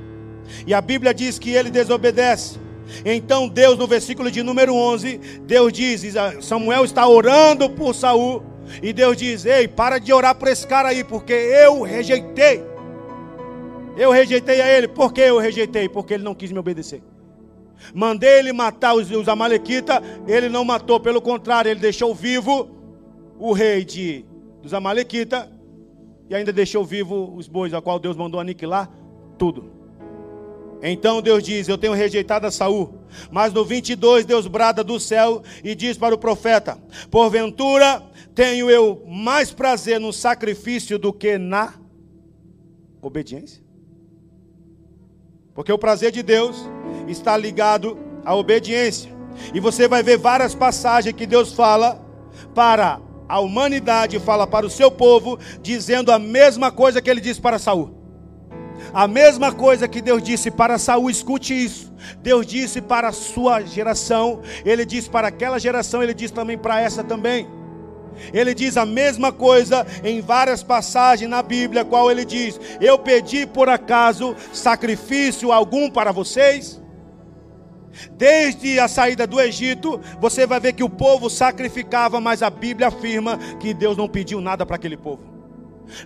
A: E a Bíblia diz que ele desobedece. Então Deus no versículo de número 11, Deus diz, Samuel está orando por Saul, e Deus diz: "Ei, para de orar por esse cara aí, porque eu rejeitei. Eu rejeitei a ele. Por que eu rejeitei? Porque ele não quis me obedecer. Mandei ele matar os, os Amalequitas, ele não matou, pelo contrário, ele deixou vivo o rei de, dos Amalequitas e ainda deixou vivo os bois, a qual Deus mandou aniquilar tudo. Então Deus diz: Eu tenho rejeitado a Saul. Mas no 22 Deus brada do céu e diz para o profeta: Porventura tenho eu mais prazer no sacrifício do que na obediência? Porque o prazer de Deus está ligado à obediência. E você vai ver várias passagens que Deus fala para a humanidade, fala para o seu povo, dizendo a mesma coisa que ele disse para Saul. A mesma coisa que Deus disse para Saul, escute isso. Deus disse para a sua geração, ele disse para aquela geração, ele disse também para essa também. Ele diz a mesma coisa em várias passagens na Bíblia, qual ele diz: Eu pedi por acaso sacrifício algum para vocês? Desde a saída do Egito, você vai ver que o povo sacrificava, mas a Bíblia afirma que Deus não pediu nada para aquele povo.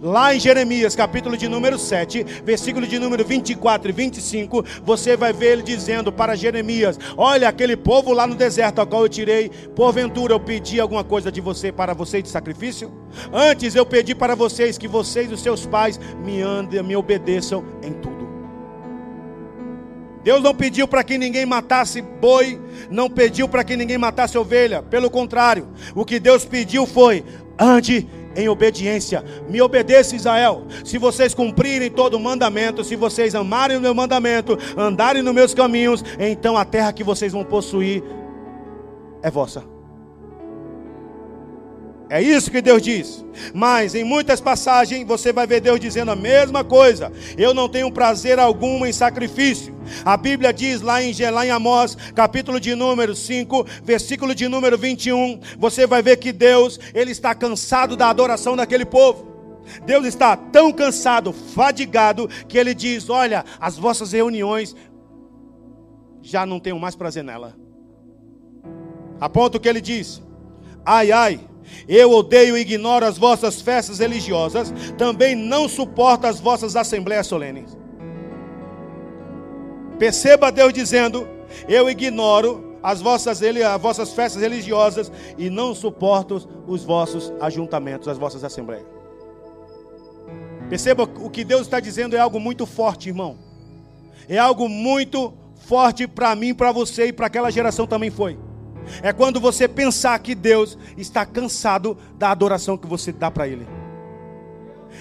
A: Lá em Jeremias, capítulo de número 7, versículo de número 24 e 25, você vai ver ele dizendo para Jeremias: Olha, aquele povo lá no deserto ao qual eu tirei, porventura eu pedi alguma coisa de você para vocês de sacrifício? Antes eu pedi para vocês que vocês e os seus pais me andem, me obedeçam em tudo. Deus não pediu para que ninguém matasse boi, não pediu para que ninguém matasse ovelha, pelo contrário, o que Deus pediu foi: ande em obediência. Me obedeça, Israel. Se vocês cumprirem todo o mandamento, se vocês amarem o meu mandamento, andarem nos meus caminhos, então a terra que vocês vão possuir é vossa. É isso que Deus diz. Mas em muitas passagens você vai ver Deus dizendo a mesma coisa. Eu não tenho prazer algum em sacrifício. A Bíblia diz lá em, lá em Amós, capítulo de número 5, versículo de número 21, você vai ver que Deus, ele está cansado da adoração daquele povo. Deus está tão cansado, fadigado, que ele diz: Olha, as vossas reuniões já não tenho mais prazer nela. A ponto que ele diz: Ai, ai, eu odeio e ignoro as vossas festas religiosas, também não suporto as vossas assembleias solenes. Perceba Deus dizendo: Eu ignoro as vossas, as vossas festas religiosas e não suporto os vossos ajuntamentos, as vossas assembleias. Perceba o que Deus está dizendo é algo muito forte, irmão. É algo muito forte para mim, para você e para aquela geração também foi. É quando você pensar que Deus está cansado da adoração que você dá para Ele.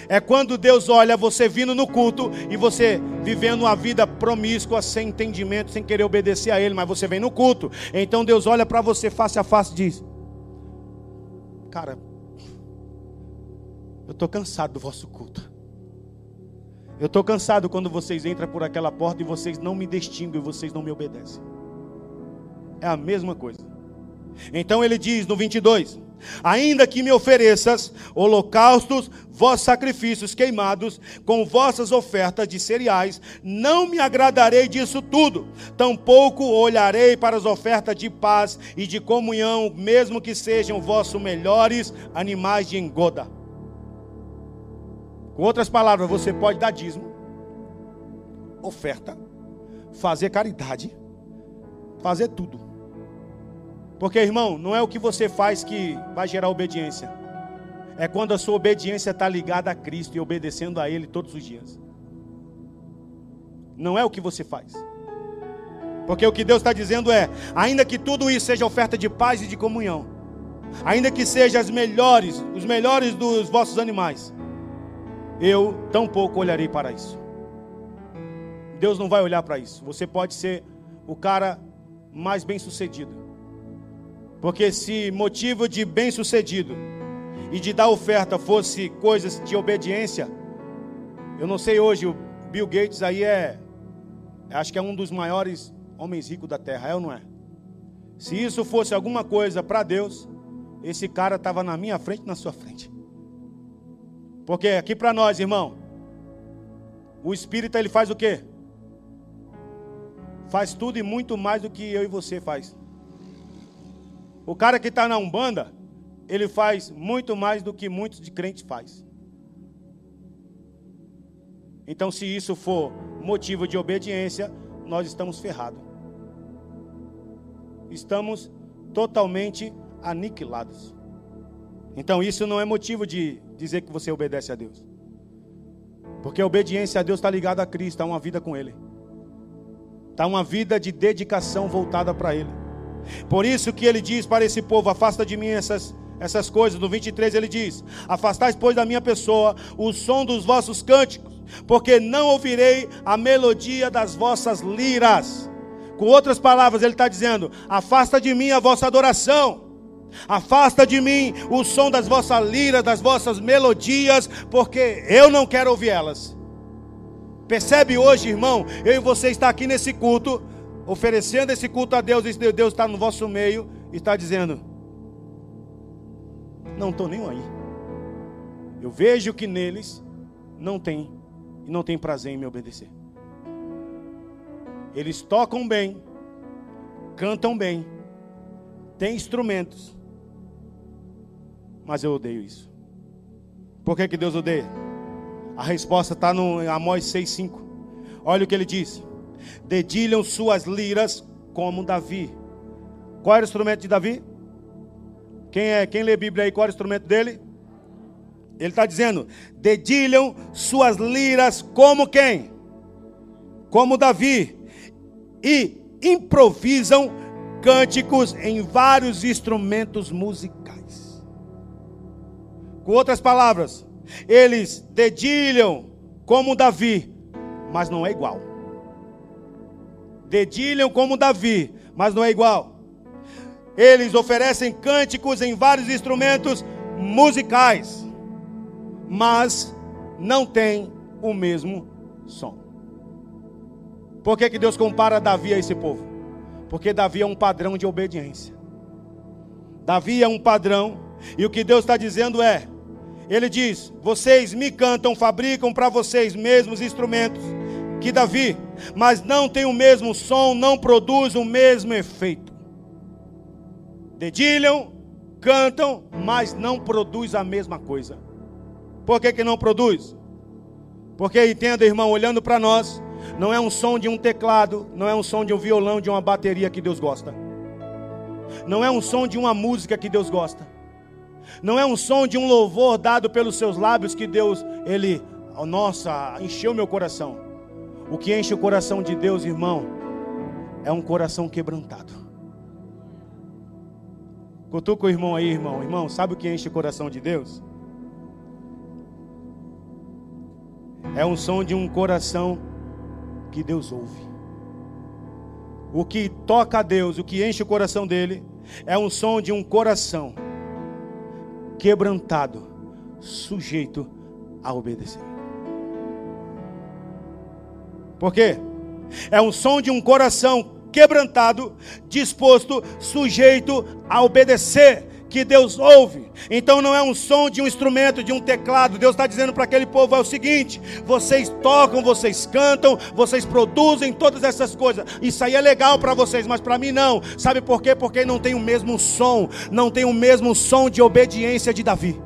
A: É quando Deus olha você vindo no culto e você vivendo uma vida promíscua, sem entendimento, sem querer obedecer a Ele, mas você vem no culto. Então Deus olha para você face a face e diz: Cara, eu estou cansado do vosso culto. Eu estou cansado quando vocês entram por aquela porta e vocês não me distinguem, vocês não me obedecem. É a mesma coisa. Então ele diz no 22: Ainda que me ofereças holocaustos, vossos sacrifícios queimados, com vossas ofertas de cereais, não me agradarei disso tudo, tampouco olharei para as ofertas de paz e de comunhão, mesmo que sejam vossos melhores animais de engoda. Com outras palavras, você pode dar dízimo, oferta, fazer caridade, fazer tudo. Porque, irmão, não é o que você faz que vai gerar obediência. É quando a sua obediência está ligada a Cristo e obedecendo a Ele todos os dias. Não é o que você faz. Porque o que Deus está dizendo é: ainda que tudo isso seja oferta de paz e de comunhão, ainda que sejam as melhores, os melhores dos vossos animais, eu tampouco olharei para isso. Deus não vai olhar para isso. Você pode ser o cara mais bem sucedido. Porque se motivo de bem-sucedido e de dar oferta fosse coisas de obediência, eu não sei hoje, o Bill Gates aí é, acho que é um dos maiores homens ricos da terra, é ou não é? Se isso fosse alguma coisa para Deus, esse cara estava na minha frente, na sua frente. Porque aqui para nós, irmão, o espírita ele faz o quê? Faz tudo e muito mais do que eu e você faz. O cara que está na Umbanda, ele faz muito mais do que muitos de crentes faz. Então, se isso for motivo de obediência, nós estamos ferrados. Estamos totalmente aniquilados. Então, isso não é motivo de dizer que você obedece a Deus. Porque a obediência a Deus está ligada a Cristo, está uma vida com Ele. Está uma vida de dedicação voltada para Ele. Por isso que ele diz para esse povo: afasta de mim essas, essas coisas. No 23 ele diz: Afastais, pois, da minha pessoa o som dos vossos cânticos, porque não ouvirei a melodia das vossas liras. Com outras palavras, ele está dizendo: Afasta de mim a vossa adoração. Afasta de mim o som das vossas liras, das vossas melodias, porque eu não quero ouvir elas. Percebe hoje, irmão? Eu e você está aqui nesse culto, oferecendo esse culto a Deus, e Deus está no vosso meio e está dizendo: Não estou nem aí. Eu vejo que neles não tem e não tem prazer em me obedecer. Eles tocam bem, cantam bem, têm instrumentos, mas eu odeio isso. Por que, que Deus odeia? A resposta está no Amós 6,5. Olha o que ele diz: Dedilham suas liras como Davi. Qual era o instrumento de Davi? Quem é? Quem lê Bíblia aí? Qual era o instrumento dele? Ele está dizendo: dedilham suas liras como quem? Como Davi. E improvisam cânticos em vários instrumentos musicais. Com outras palavras, eles dedilham como Davi, mas não é igual. Dedilham como Davi, mas não é igual. Eles oferecem cânticos em vários instrumentos musicais, mas não tem o mesmo som. Por que, que Deus compara Davi a esse povo? Porque Davi é um padrão de obediência. Davi é um padrão, e o que Deus está dizendo é: ele diz: Vocês me cantam, fabricam para vocês mesmos instrumentos que Davi, mas não tem o mesmo som, não produz o mesmo efeito. Dedilham, cantam, mas não produz a mesma coisa. Por que, que não produz? Porque entenda, irmão, olhando para nós, não é um som de um teclado, não é um som de um violão, de uma bateria que Deus gosta. Não é um som de uma música que Deus gosta. Não é um som de um louvor dado pelos seus lábios que Deus, ele, nossa, encheu meu coração. O que enche o coração de Deus, irmão, é um coração quebrantado. Cutuca o irmão aí, irmão. Irmão, sabe o que enche o coração de Deus? É um som de um coração que Deus ouve. O que toca a Deus, o que enche o coração dele, é um som de um coração quebrantado, sujeito a obedecer. Por quê? É um som de um coração quebrantado, disposto, sujeito a obedecer que Deus ouve. Então não é um som de um instrumento, de um teclado. Deus está dizendo para aquele povo é o seguinte: vocês tocam, vocês cantam, vocês produzem todas essas coisas. Isso aí é legal para vocês, mas para mim não. Sabe por quê? Porque não tem o mesmo som, não tem o mesmo som de obediência de Davi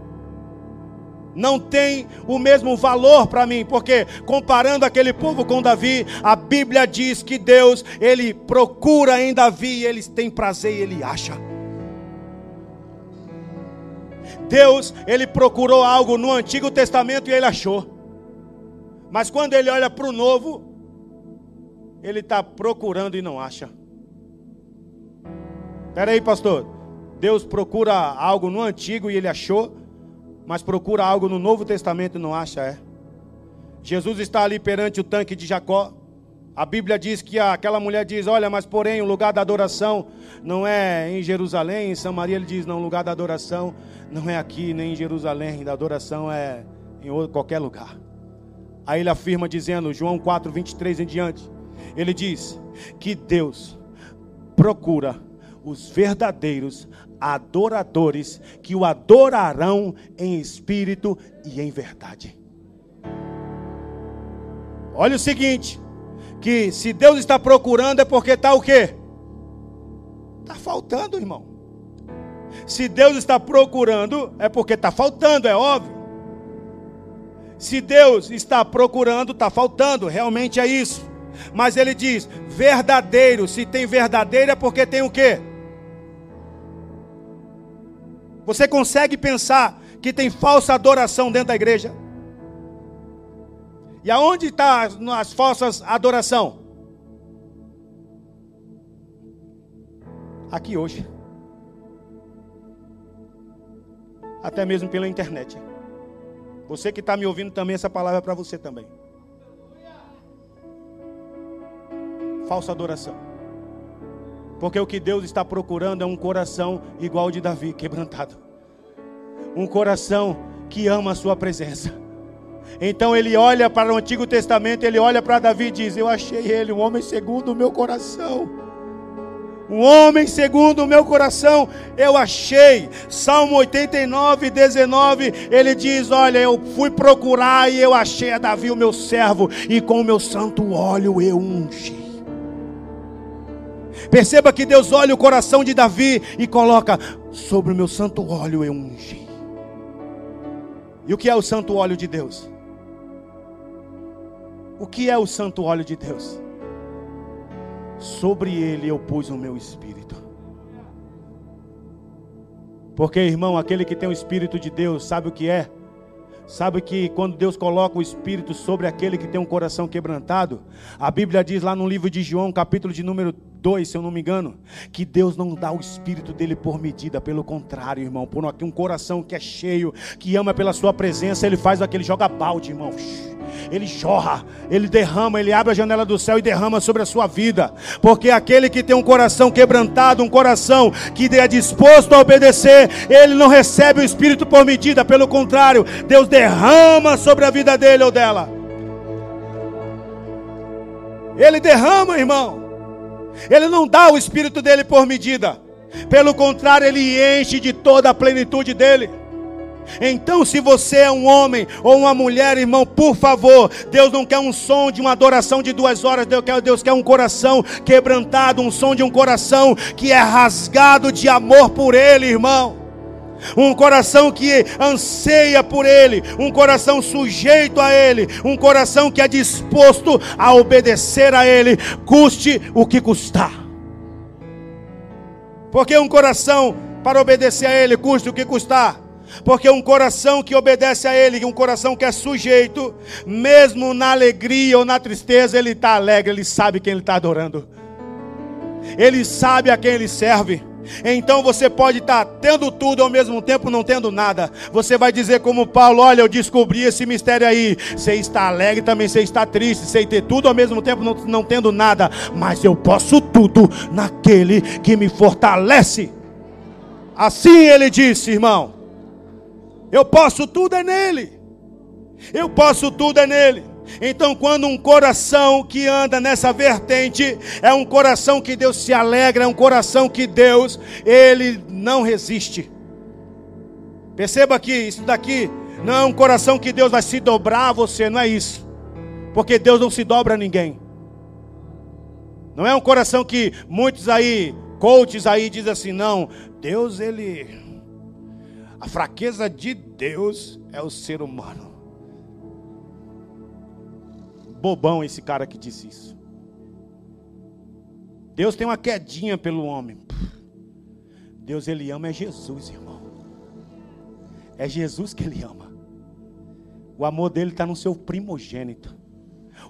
A: não tem o mesmo valor para mim, porque comparando aquele povo com Davi, a Bíblia diz que Deus, ele procura em Davi, ele tem prazer e ele acha. Deus, ele procurou algo no Antigo Testamento e ele achou. Mas quando ele olha para o Novo, ele está procurando e não acha. Espera aí, pastor. Deus procura algo no Antigo e ele achou, mas procura algo no Novo Testamento e não acha, é. Jesus está ali perante o tanque de Jacó. A Bíblia diz que aquela mulher diz: Olha, mas porém o lugar da adoração não é em Jerusalém, em Samaria. Ele diz: Não, o lugar da adoração não é aqui, nem em Jerusalém. Da adoração é em qualquer lugar. Aí ele afirma dizendo, João 4, 23 em diante: Ele diz que Deus procura os verdadeiros adoradores que o adorarão em espírito e em verdade. Olha o seguinte que se Deus está procurando é porque está o quê? Está faltando, irmão. Se Deus está procurando, é porque está faltando, é óbvio. Se Deus está procurando, está faltando, realmente é isso. Mas ele diz: verdadeiro, se tem verdadeiro é porque tem o quê? Você consegue pensar que tem falsa adoração dentro da igreja? E aonde está as falsas adoração? Aqui hoje. Até mesmo pela internet. Você que está me ouvindo também, essa palavra é para você também. Falsa adoração. Porque o que Deus está procurando é um coração igual ao de Davi, quebrantado. Um coração que ama a sua presença. Então ele olha para o Antigo Testamento, ele olha para Davi e diz: Eu achei ele, um homem segundo o meu coração. Um homem segundo o meu coração, eu achei. Salmo 89, 19, ele diz: Olha, eu fui procurar e eu achei a Davi, o meu servo, e com o meu santo óleo eu ungi. Perceba que Deus olha o coração de Davi e coloca sobre o meu santo óleo eu ungi. E o que é o santo óleo de Deus? O que é o santo óleo de Deus? Sobre ele eu pus o meu espírito. Porque, irmão, aquele que tem o espírito de Deus, sabe o que é? Sabe que quando Deus coloca o Espírito sobre aquele que tem um coração quebrantado, a Bíblia diz lá no livro de João, capítulo de número 2, se eu não me engano, que Deus não dá o Espírito dele por medida, pelo contrário, irmão, por um coração que é cheio, que ama pela Sua presença, ele faz aquele joga balde, irmão ele jorra, ele derrama, ele abre a janela do céu e derrama sobre a sua vida. Porque aquele que tem um coração quebrantado, um coração que é disposto a obedecer, ele não recebe o Espírito por medida, pelo contrário, Deus derrama sobre a vida dele ou dela. Ele derrama, irmão. Ele não dá o Espírito dele por medida. Pelo contrário, ele enche de toda a plenitude dele. Então, se você é um homem ou uma mulher, irmão, por favor, Deus não quer um som de uma adoração de duas horas, Deus quer, Deus quer um coração quebrantado, um som de um coração que é rasgado de amor por Ele, irmão. Um coração que anseia por Ele, um coração sujeito a Ele, um coração que é disposto a obedecer a Ele, custe o que custar. Porque um coração para obedecer a Ele, custe o que custar. Porque um coração que obedece a Ele, um coração que é sujeito, mesmo na alegria ou na tristeza, ele está alegre, ele sabe quem ele está adorando, ele sabe a quem ele serve. Então você pode estar tá tendo tudo ao mesmo tempo não tendo nada. Você vai dizer como Paulo: Olha, eu descobri esse mistério aí. Você está alegre, também você está triste. Sei ter tudo ao mesmo tempo não, não tendo nada. Mas eu posso tudo naquele que me fortalece. Assim ele disse, irmão. Eu posso tudo é nele. Eu posso tudo é nele. Então, quando um coração que anda nessa vertente é um coração que Deus se alegra, é um coração que Deus ele não resiste. Perceba que isso daqui não é um coração que Deus vai se dobrar a você, não é isso. Porque Deus não se dobra a ninguém. Não é um coração que muitos aí, coaches aí dizem assim, não, Deus ele a fraqueza de Deus é o ser humano. Bobão esse cara que disse isso. Deus tem uma quedinha pelo homem. Deus ele ama é Jesus, irmão. É Jesus que ele ama. O amor dele está no seu primogênito.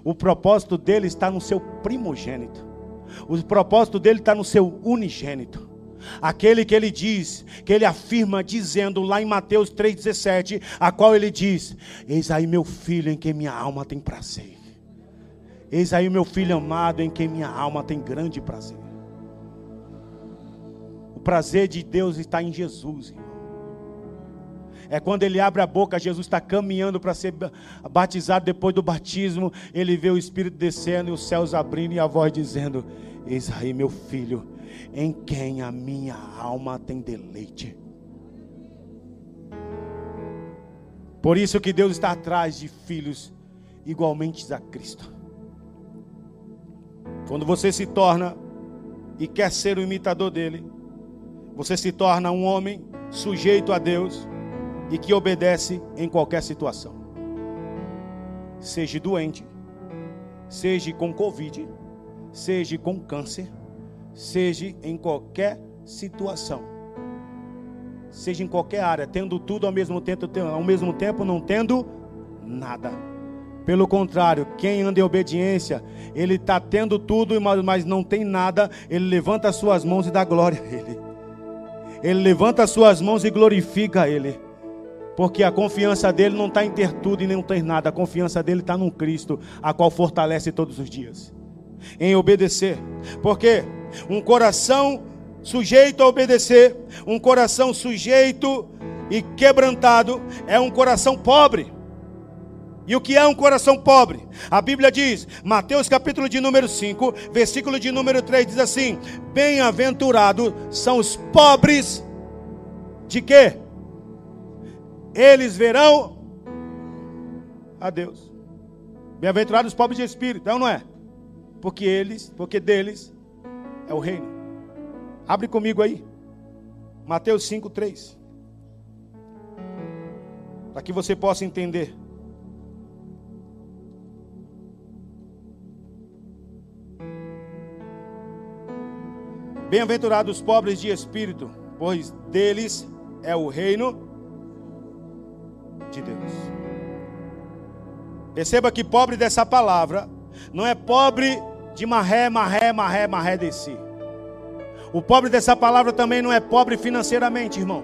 A: O propósito dele está no seu primogênito. O propósito dele está no seu unigênito. Aquele que ele diz, que ele afirma dizendo lá em Mateus 3,17, a qual ele diz: Eis aí meu filho em quem minha alma tem prazer. Eis aí meu filho amado em quem minha alma tem grande prazer. O prazer de Deus está em Jesus, irmão. É quando ele abre a boca, Jesus está caminhando para ser batizado depois do batismo. Ele vê o Espírito descendo e os céus abrindo e a voz dizendo: Eis aí meu filho em quem a minha alma tem deleite. Por isso que Deus está atrás de filhos igualmente a Cristo. Quando você se torna e quer ser o imitador dele, você se torna um homem sujeito a Deus e que obedece em qualquer situação. Seja doente, seja com Covid, seja com câncer, seja em qualquer situação, seja em qualquer área, tendo tudo ao mesmo tempo, ao mesmo tempo não tendo nada. Pelo contrário, quem anda em obediência, ele está tendo tudo, mas não tem nada, ele levanta as suas mãos e dá glória a ele. Ele levanta as suas mãos e glorifica a ele. Porque a confiança dele não está em ter tudo e nem ter nada, a confiança dele está no Cristo, a qual fortalece todos os dias. Em obedecer. Porque um coração sujeito a obedecer, um coração sujeito e quebrantado é um coração pobre. E o que é um coração pobre? A Bíblia diz, Mateus capítulo de número 5, versículo de número 3 diz assim: Bem-aventurados são os pobres de quê? Eles verão a Deus. Bem-aventurados os pobres de espírito, então não é? Porque eles, porque deles é o reino. Abre comigo aí. Mateus 5, 3. Para que você possa entender. Bem-aventurados os pobres de espírito, pois deles é o reino de Deus. Perceba que pobre dessa palavra não é pobre de marré, marré, marré, marré de si. O pobre dessa palavra também não é pobre financeiramente, irmão.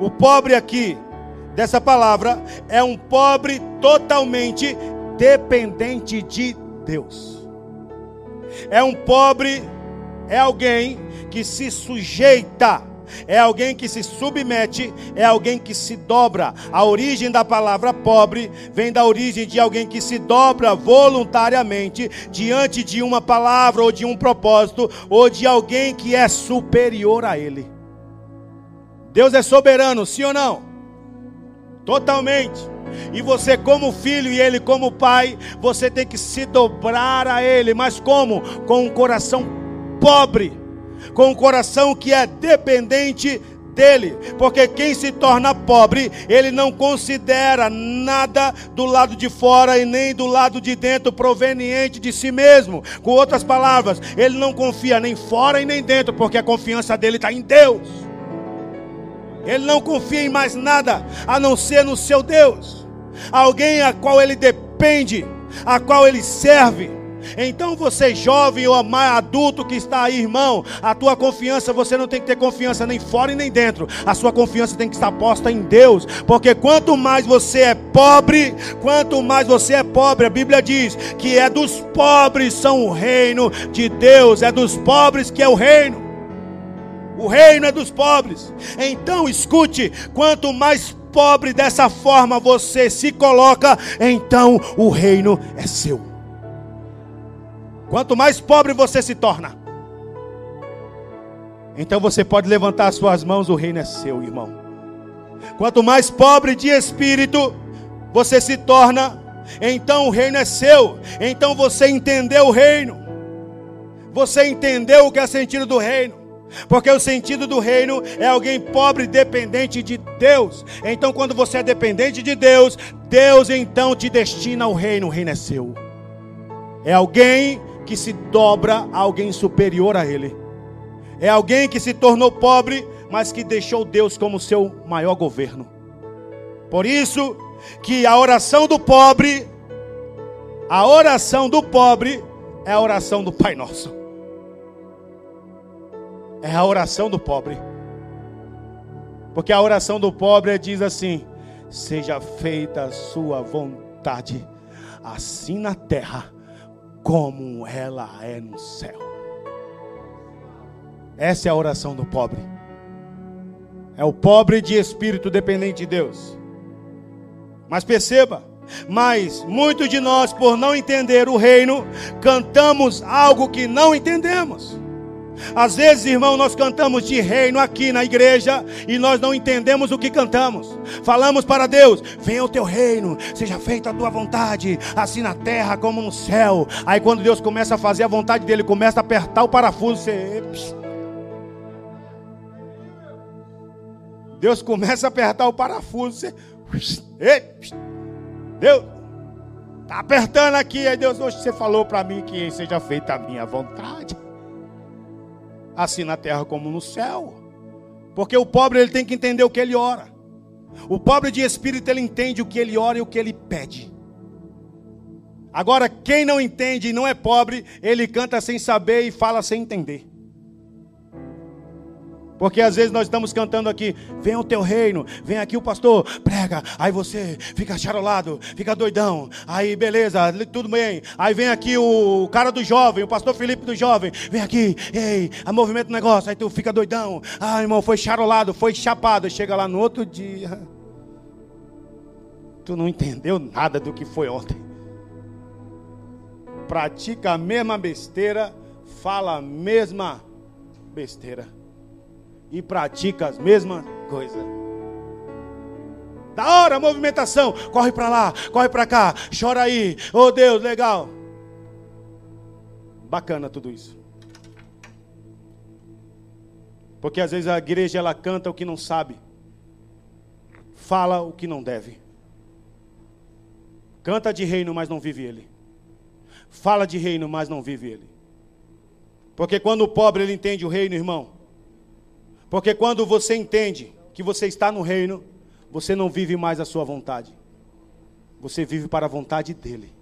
A: O pobre aqui dessa palavra é um pobre totalmente dependente de Deus. É um pobre, é alguém que se sujeita é alguém que se submete, é alguém que se dobra. A origem da palavra pobre vem da origem de alguém que se dobra voluntariamente diante de uma palavra ou de um propósito ou de alguém que é superior a ele. Deus é soberano, sim ou não? Totalmente. E você, como filho e ele, como pai, você tem que se dobrar a ele. Mas como? Com um coração pobre com um coração que é dependente dele, porque quem se torna pobre, ele não considera nada do lado de fora e nem do lado de dentro proveniente de si mesmo. Com outras palavras, ele não confia nem fora e nem dentro, porque a confiança dele está em Deus. Ele não confia em mais nada a não ser no seu Deus, alguém a qual ele depende, a qual ele serve. Então você jovem ou adulto que está aí, irmão, a tua confiança, você não tem que ter confiança nem fora e nem dentro. A sua confiança tem que estar posta em Deus, porque quanto mais você é pobre, quanto mais você é pobre, a Bíblia diz que é dos pobres são o reino de Deus, é dos pobres que é o reino. O reino é dos pobres. Então escute, quanto mais pobre dessa forma você se coloca, então o reino é seu. Quanto mais pobre você se torna, então você pode levantar as suas mãos, o reino é seu, irmão. Quanto mais pobre de espírito você se torna, então o reino é seu. Então você entendeu o reino. Você entendeu o que é sentido do reino. Porque o sentido do reino é alguém pobre, dependente de Deus. Então, quando você é dependente de Deus, Deus então te destina ao reino. O reino é seu. É alguém que se dobra a alguém superior a ele. É alguém que se tornou pobre, mas que deixou Deus como seu maior governo. Por isso que a oração do pobre, a oração do pobre é a oração do Pai Nosso. É a oração do pobre. Porque a oração do pobre diz assim: Seja feita a sua vontade, assim na terra como ela é no céu. Essa é a oração do pobre. É o pobre de espírito dependente de Deus. Mas perceba, mas muitos de nós, por não entender o reino, cantamos algo que não entendemos. Às vezes, irmão, nós cantamos de reino aqui na igreja e nós não entendemos o que cantamos. Falamos para Deus: venha o teu reino, seja feita a tua vontade, assim na terra como no céu. Aí, quando Deus começa a fazer a vontade dele, começa a apertar o parafuso, você. Deus começa a apertar o parafuso, você. Deus, está apertando aqui. Aí Deus, hoje você falou para mim que seja feita a minha vontade assim na terra como no céu. Porque o pobre ele tem que entender o que ele ora. O pobre de espírito ele entende o que ele ora e o que ele pede. Agora, quem não entende e não é pobre, ele canta sem saber e fala sem entender. Porque às vezes nós estamos cantando aqui, vem o teu reino, vem aqui o pastor, prega, aí você fica charolado, fica doidão, aí beleza, tudo bem. Aí vem aqui o cara do jovem, o pastor Felipe do jovem, vem aqui, ei, a movimento negócio, aí tu fica doidão. Ah, irmão, foi charolado, foi chapado, chega lá no outro dia. Tu não entendeu nada do que foi ontem. Pratica a mesma besteira, fala a mesma besteira e pratica as mesmas coisas. Da hora, movimentação, corre para lá, corre para cá, chora aí. Oh Deus, legal. Bacana tudo isso. Porque às vezes a igreja ela canta o que não sabe. Fala o que não deve. Canta de reino, mas não vive ele. Fala de reino, mas não vive ele. Porque quando o pobre ele entende o reino, irmão, porque quando você entende que você está no reino, você não vive mais a sua vontade. Você vive para a vontade dele.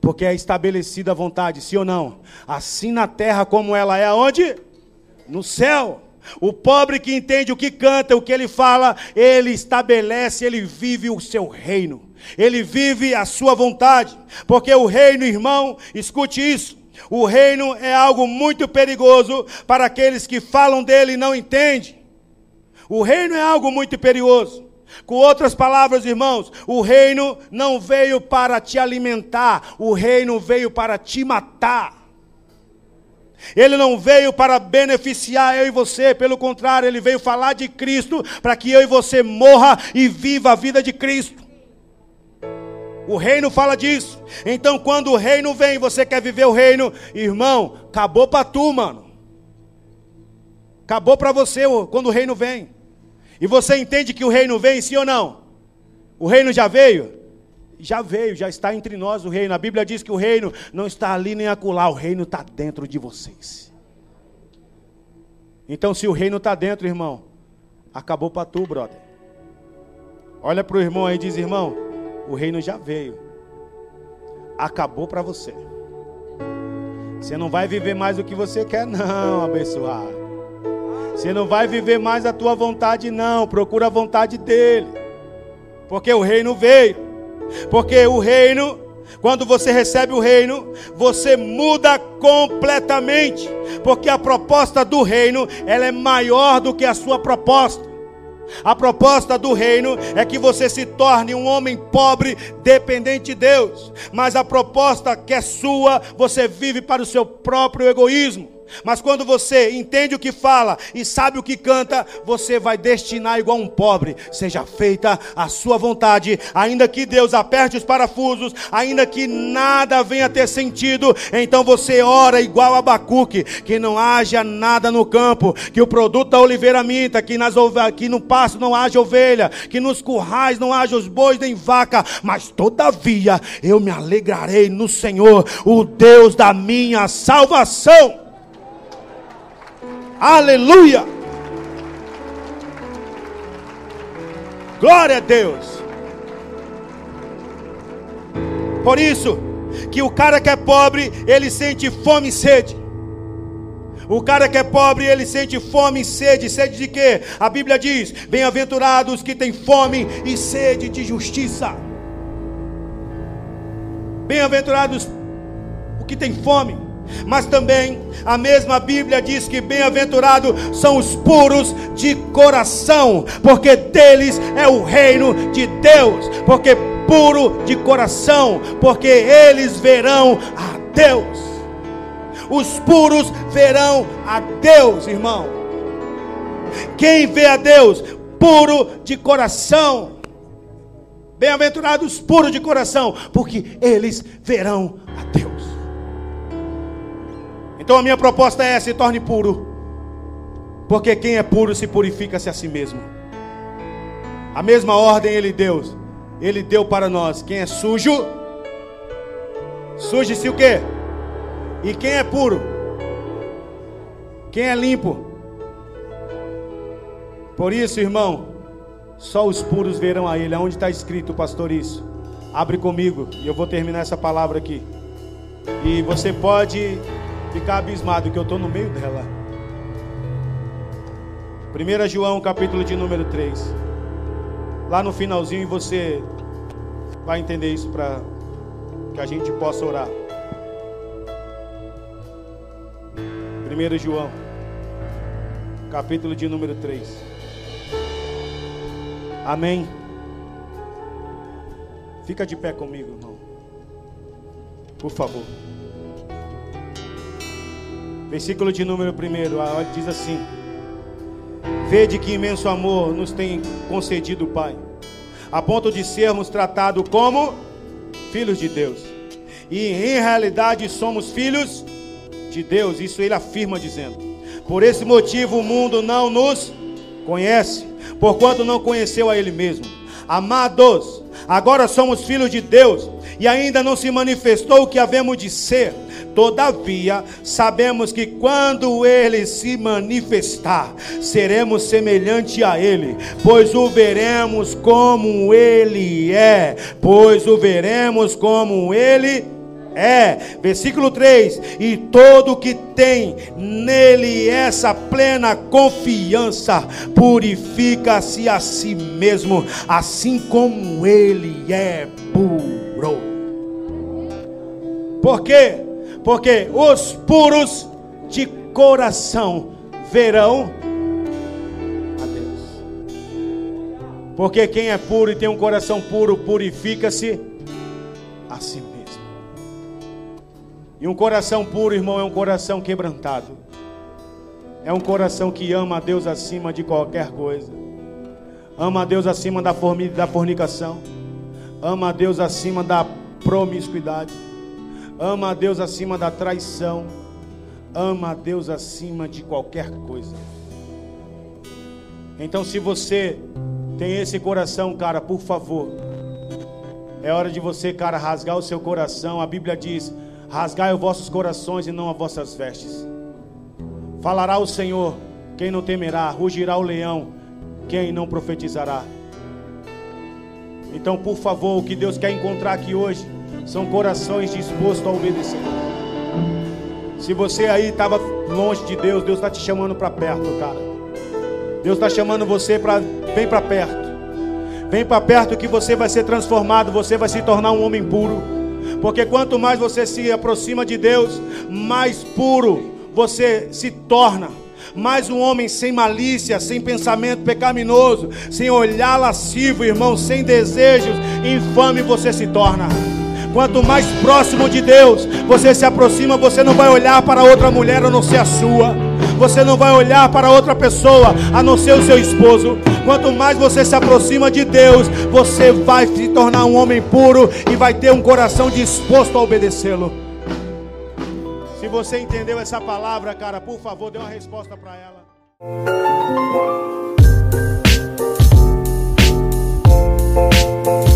A: Porque é estabelecida a vontade, sim ou não? Assim na terra como ela é aonde? No céu. O pobre que entende o que canta, o que ele fala, ele estabelece, ele vive o seu reino. Ele vive a sua vontade. Porque o reino, irmão, escute isso. O reino é algo muito perigoso para aqueles que falam dele e não entendem. O reino é algo muito perigoso. Com outras palavras, irmãos, o reino não veio para te alimentar, o reino veio para te matar. Ele não veio para beneficiar eu e você, pelo contrário, ele veio falar de Cristo para que eu e você morra e viva a vida de Cristo. O reino fala disso. Então, quando o reino vem, você quer viver o reino, irmão, acabou para tu, mano. Acabou para você quando o reino vem. E você entende que o reino vem, sim ou não? O reino já veio? Já veio, já está entre nós o reino. A Bíblia diz que o reino não está ali nem acolá, o reino está dentro de vocês. Então, se o reino está dentro, irmão, acabou para tu, brother. Olha para o irmão aí e diz: irmão, o reino já veio. Acabou para você. Você não vai viver mais o que você quer, não, abençoar. Você não vai viver mais a tua vontade, não. Procura a vontade dele. Porque o reino veio. Porque o reino, quando você recebe o reino, você muda completamente. Porque a proposta do reino, ela é maior do que a sua proposta. A proposta do reino é que você se torne um homem pobre, dependente de Deus. Mas a proposta que é sua, você vive para o seu próprio egoísmo. Mas quando você entende o que fala e sabe o que canta, você vai destinar igual um pobre. Seja feita a sua vontade, ainda que Deus aperte os parafusos, ainda que nada venha ter sentido, então você ora igual a Abacuque, que não haja nada no campo, que o produto da oliveira minta, que, nas, que no pasto não haja ovelha, que nos currais não haja os bois nem vaca, mas todavia eu me alegrarei no Senhor, o Deus da minha salvação. Aleluia! Glória a Deus. Por isso que o cara que é pobre, ele sente fome e sede. O cara que é pobre, ele sente fome e sede. Sede de quê? A Bíblia diz: Bem-aventurados que têm fome e sede de justiça. Bem-aventurados o que tem fome. Mas também a mesma Bíblia diz que bem-aventurados são os puros de coração, porque deles é o reino de Deus. Porque puro de coração, porque eles verão a Deus. Os puros verão a Deus, irmão. Quem vê a Deus puro de coração. Bem-aventurados puros de coração, porque eles verão a Deus. Então a minha proposta é: se torne puro. Porque quem é puro se purifica-se a si mesmo. A mesma ordem ele deu. Ele deu para nós. Quem é sujo, suje-se o quê? E quem é puro? Quem é limpo? Por isso, irmão, só os puros verão a ele. Aonde está escrito, pastor, isso? Abre comigo e eu vou terminar essa palavra aqui. E você pode ficar abismado que eu estou no meio dela. 1 João, capítulo de número 3. Lá no finalzinho você vai entender isso para que a gente possa orar. 1 João, capítulo de número 3. Amém. Fica de pé comigo, irmão. Por favor. Versículo de número 1 diz assim: Vede que imenso amor nos tem concedido o Pai, a ponto de sermos tratados como filhos de Deus. E em realidade somos filhos de Deus, isso ele afirma dizendo. Por esse motivo o mundo não nos conhece, porquanto não conheceu a ele mesmo. Amados, agora somos filhos de Deus e ainda não se manifestou o que havemos de ser. Todavia, sabemos que quando ele se manifestar, seremos semelhante a ele, pois o veremos como ele é, pois o veremos como ele é versículo 3: E todo que tem nele essa plena confiança purifica-se a si mesmo, assim como ele é puro. Por quê? Porque os puros de coração verão a Deus. Porque quem é puro e tem um coração puro purifica-se a si mesmo. E um coração puro, irmão, é um coração quebrantado. É um coração que ama a Deus acima de qualquer coisa. Ama a Deus acima da fornicação. Ama a Deus acima da promiscuidade. Ama a Deus acima da traição. Ama a Deus acima de qualquer coisa. Então, se você tem esse coração, cara, por favor, é hora de você, cara, rasgar o seu coração. A Bíblia diz: Rasgai os vossos corações e não as vossas vestes. Falará o Senhor, quem não temerá, rugirá o leão, quem não profetizará. Então, por favor, o que Deus quer encontrar aqui hoje são corações dispostos a obedecer. Se você aí estava longe de Deus, Deus está te chamando para perto, cara. Deus está chamando você para vem para perto. Vem para perto que você vai ser transformado, você vai se tornar um homem puro. Porque quanto mais você se aproxima de Deus, mais puro você se torna. Mais um homem sem malícia, sem pensamento pecaminoso, sem olhar lascivo, irmão, sem desejos infame você se torna. Quanto mais próximo de Deus você se aproxima, você não vai olhar para outra mulher a não ser a sua. Você não vai olhar para outra pessoa a não ser o seu esposo. Quanto mais você se aproxima de Deus, você vai se tornar um homem puro e vai ter um coração disposto a obedecê-lo. Se você entendeu essa palavra, cara, por favor, dê uma resposta para ela. Música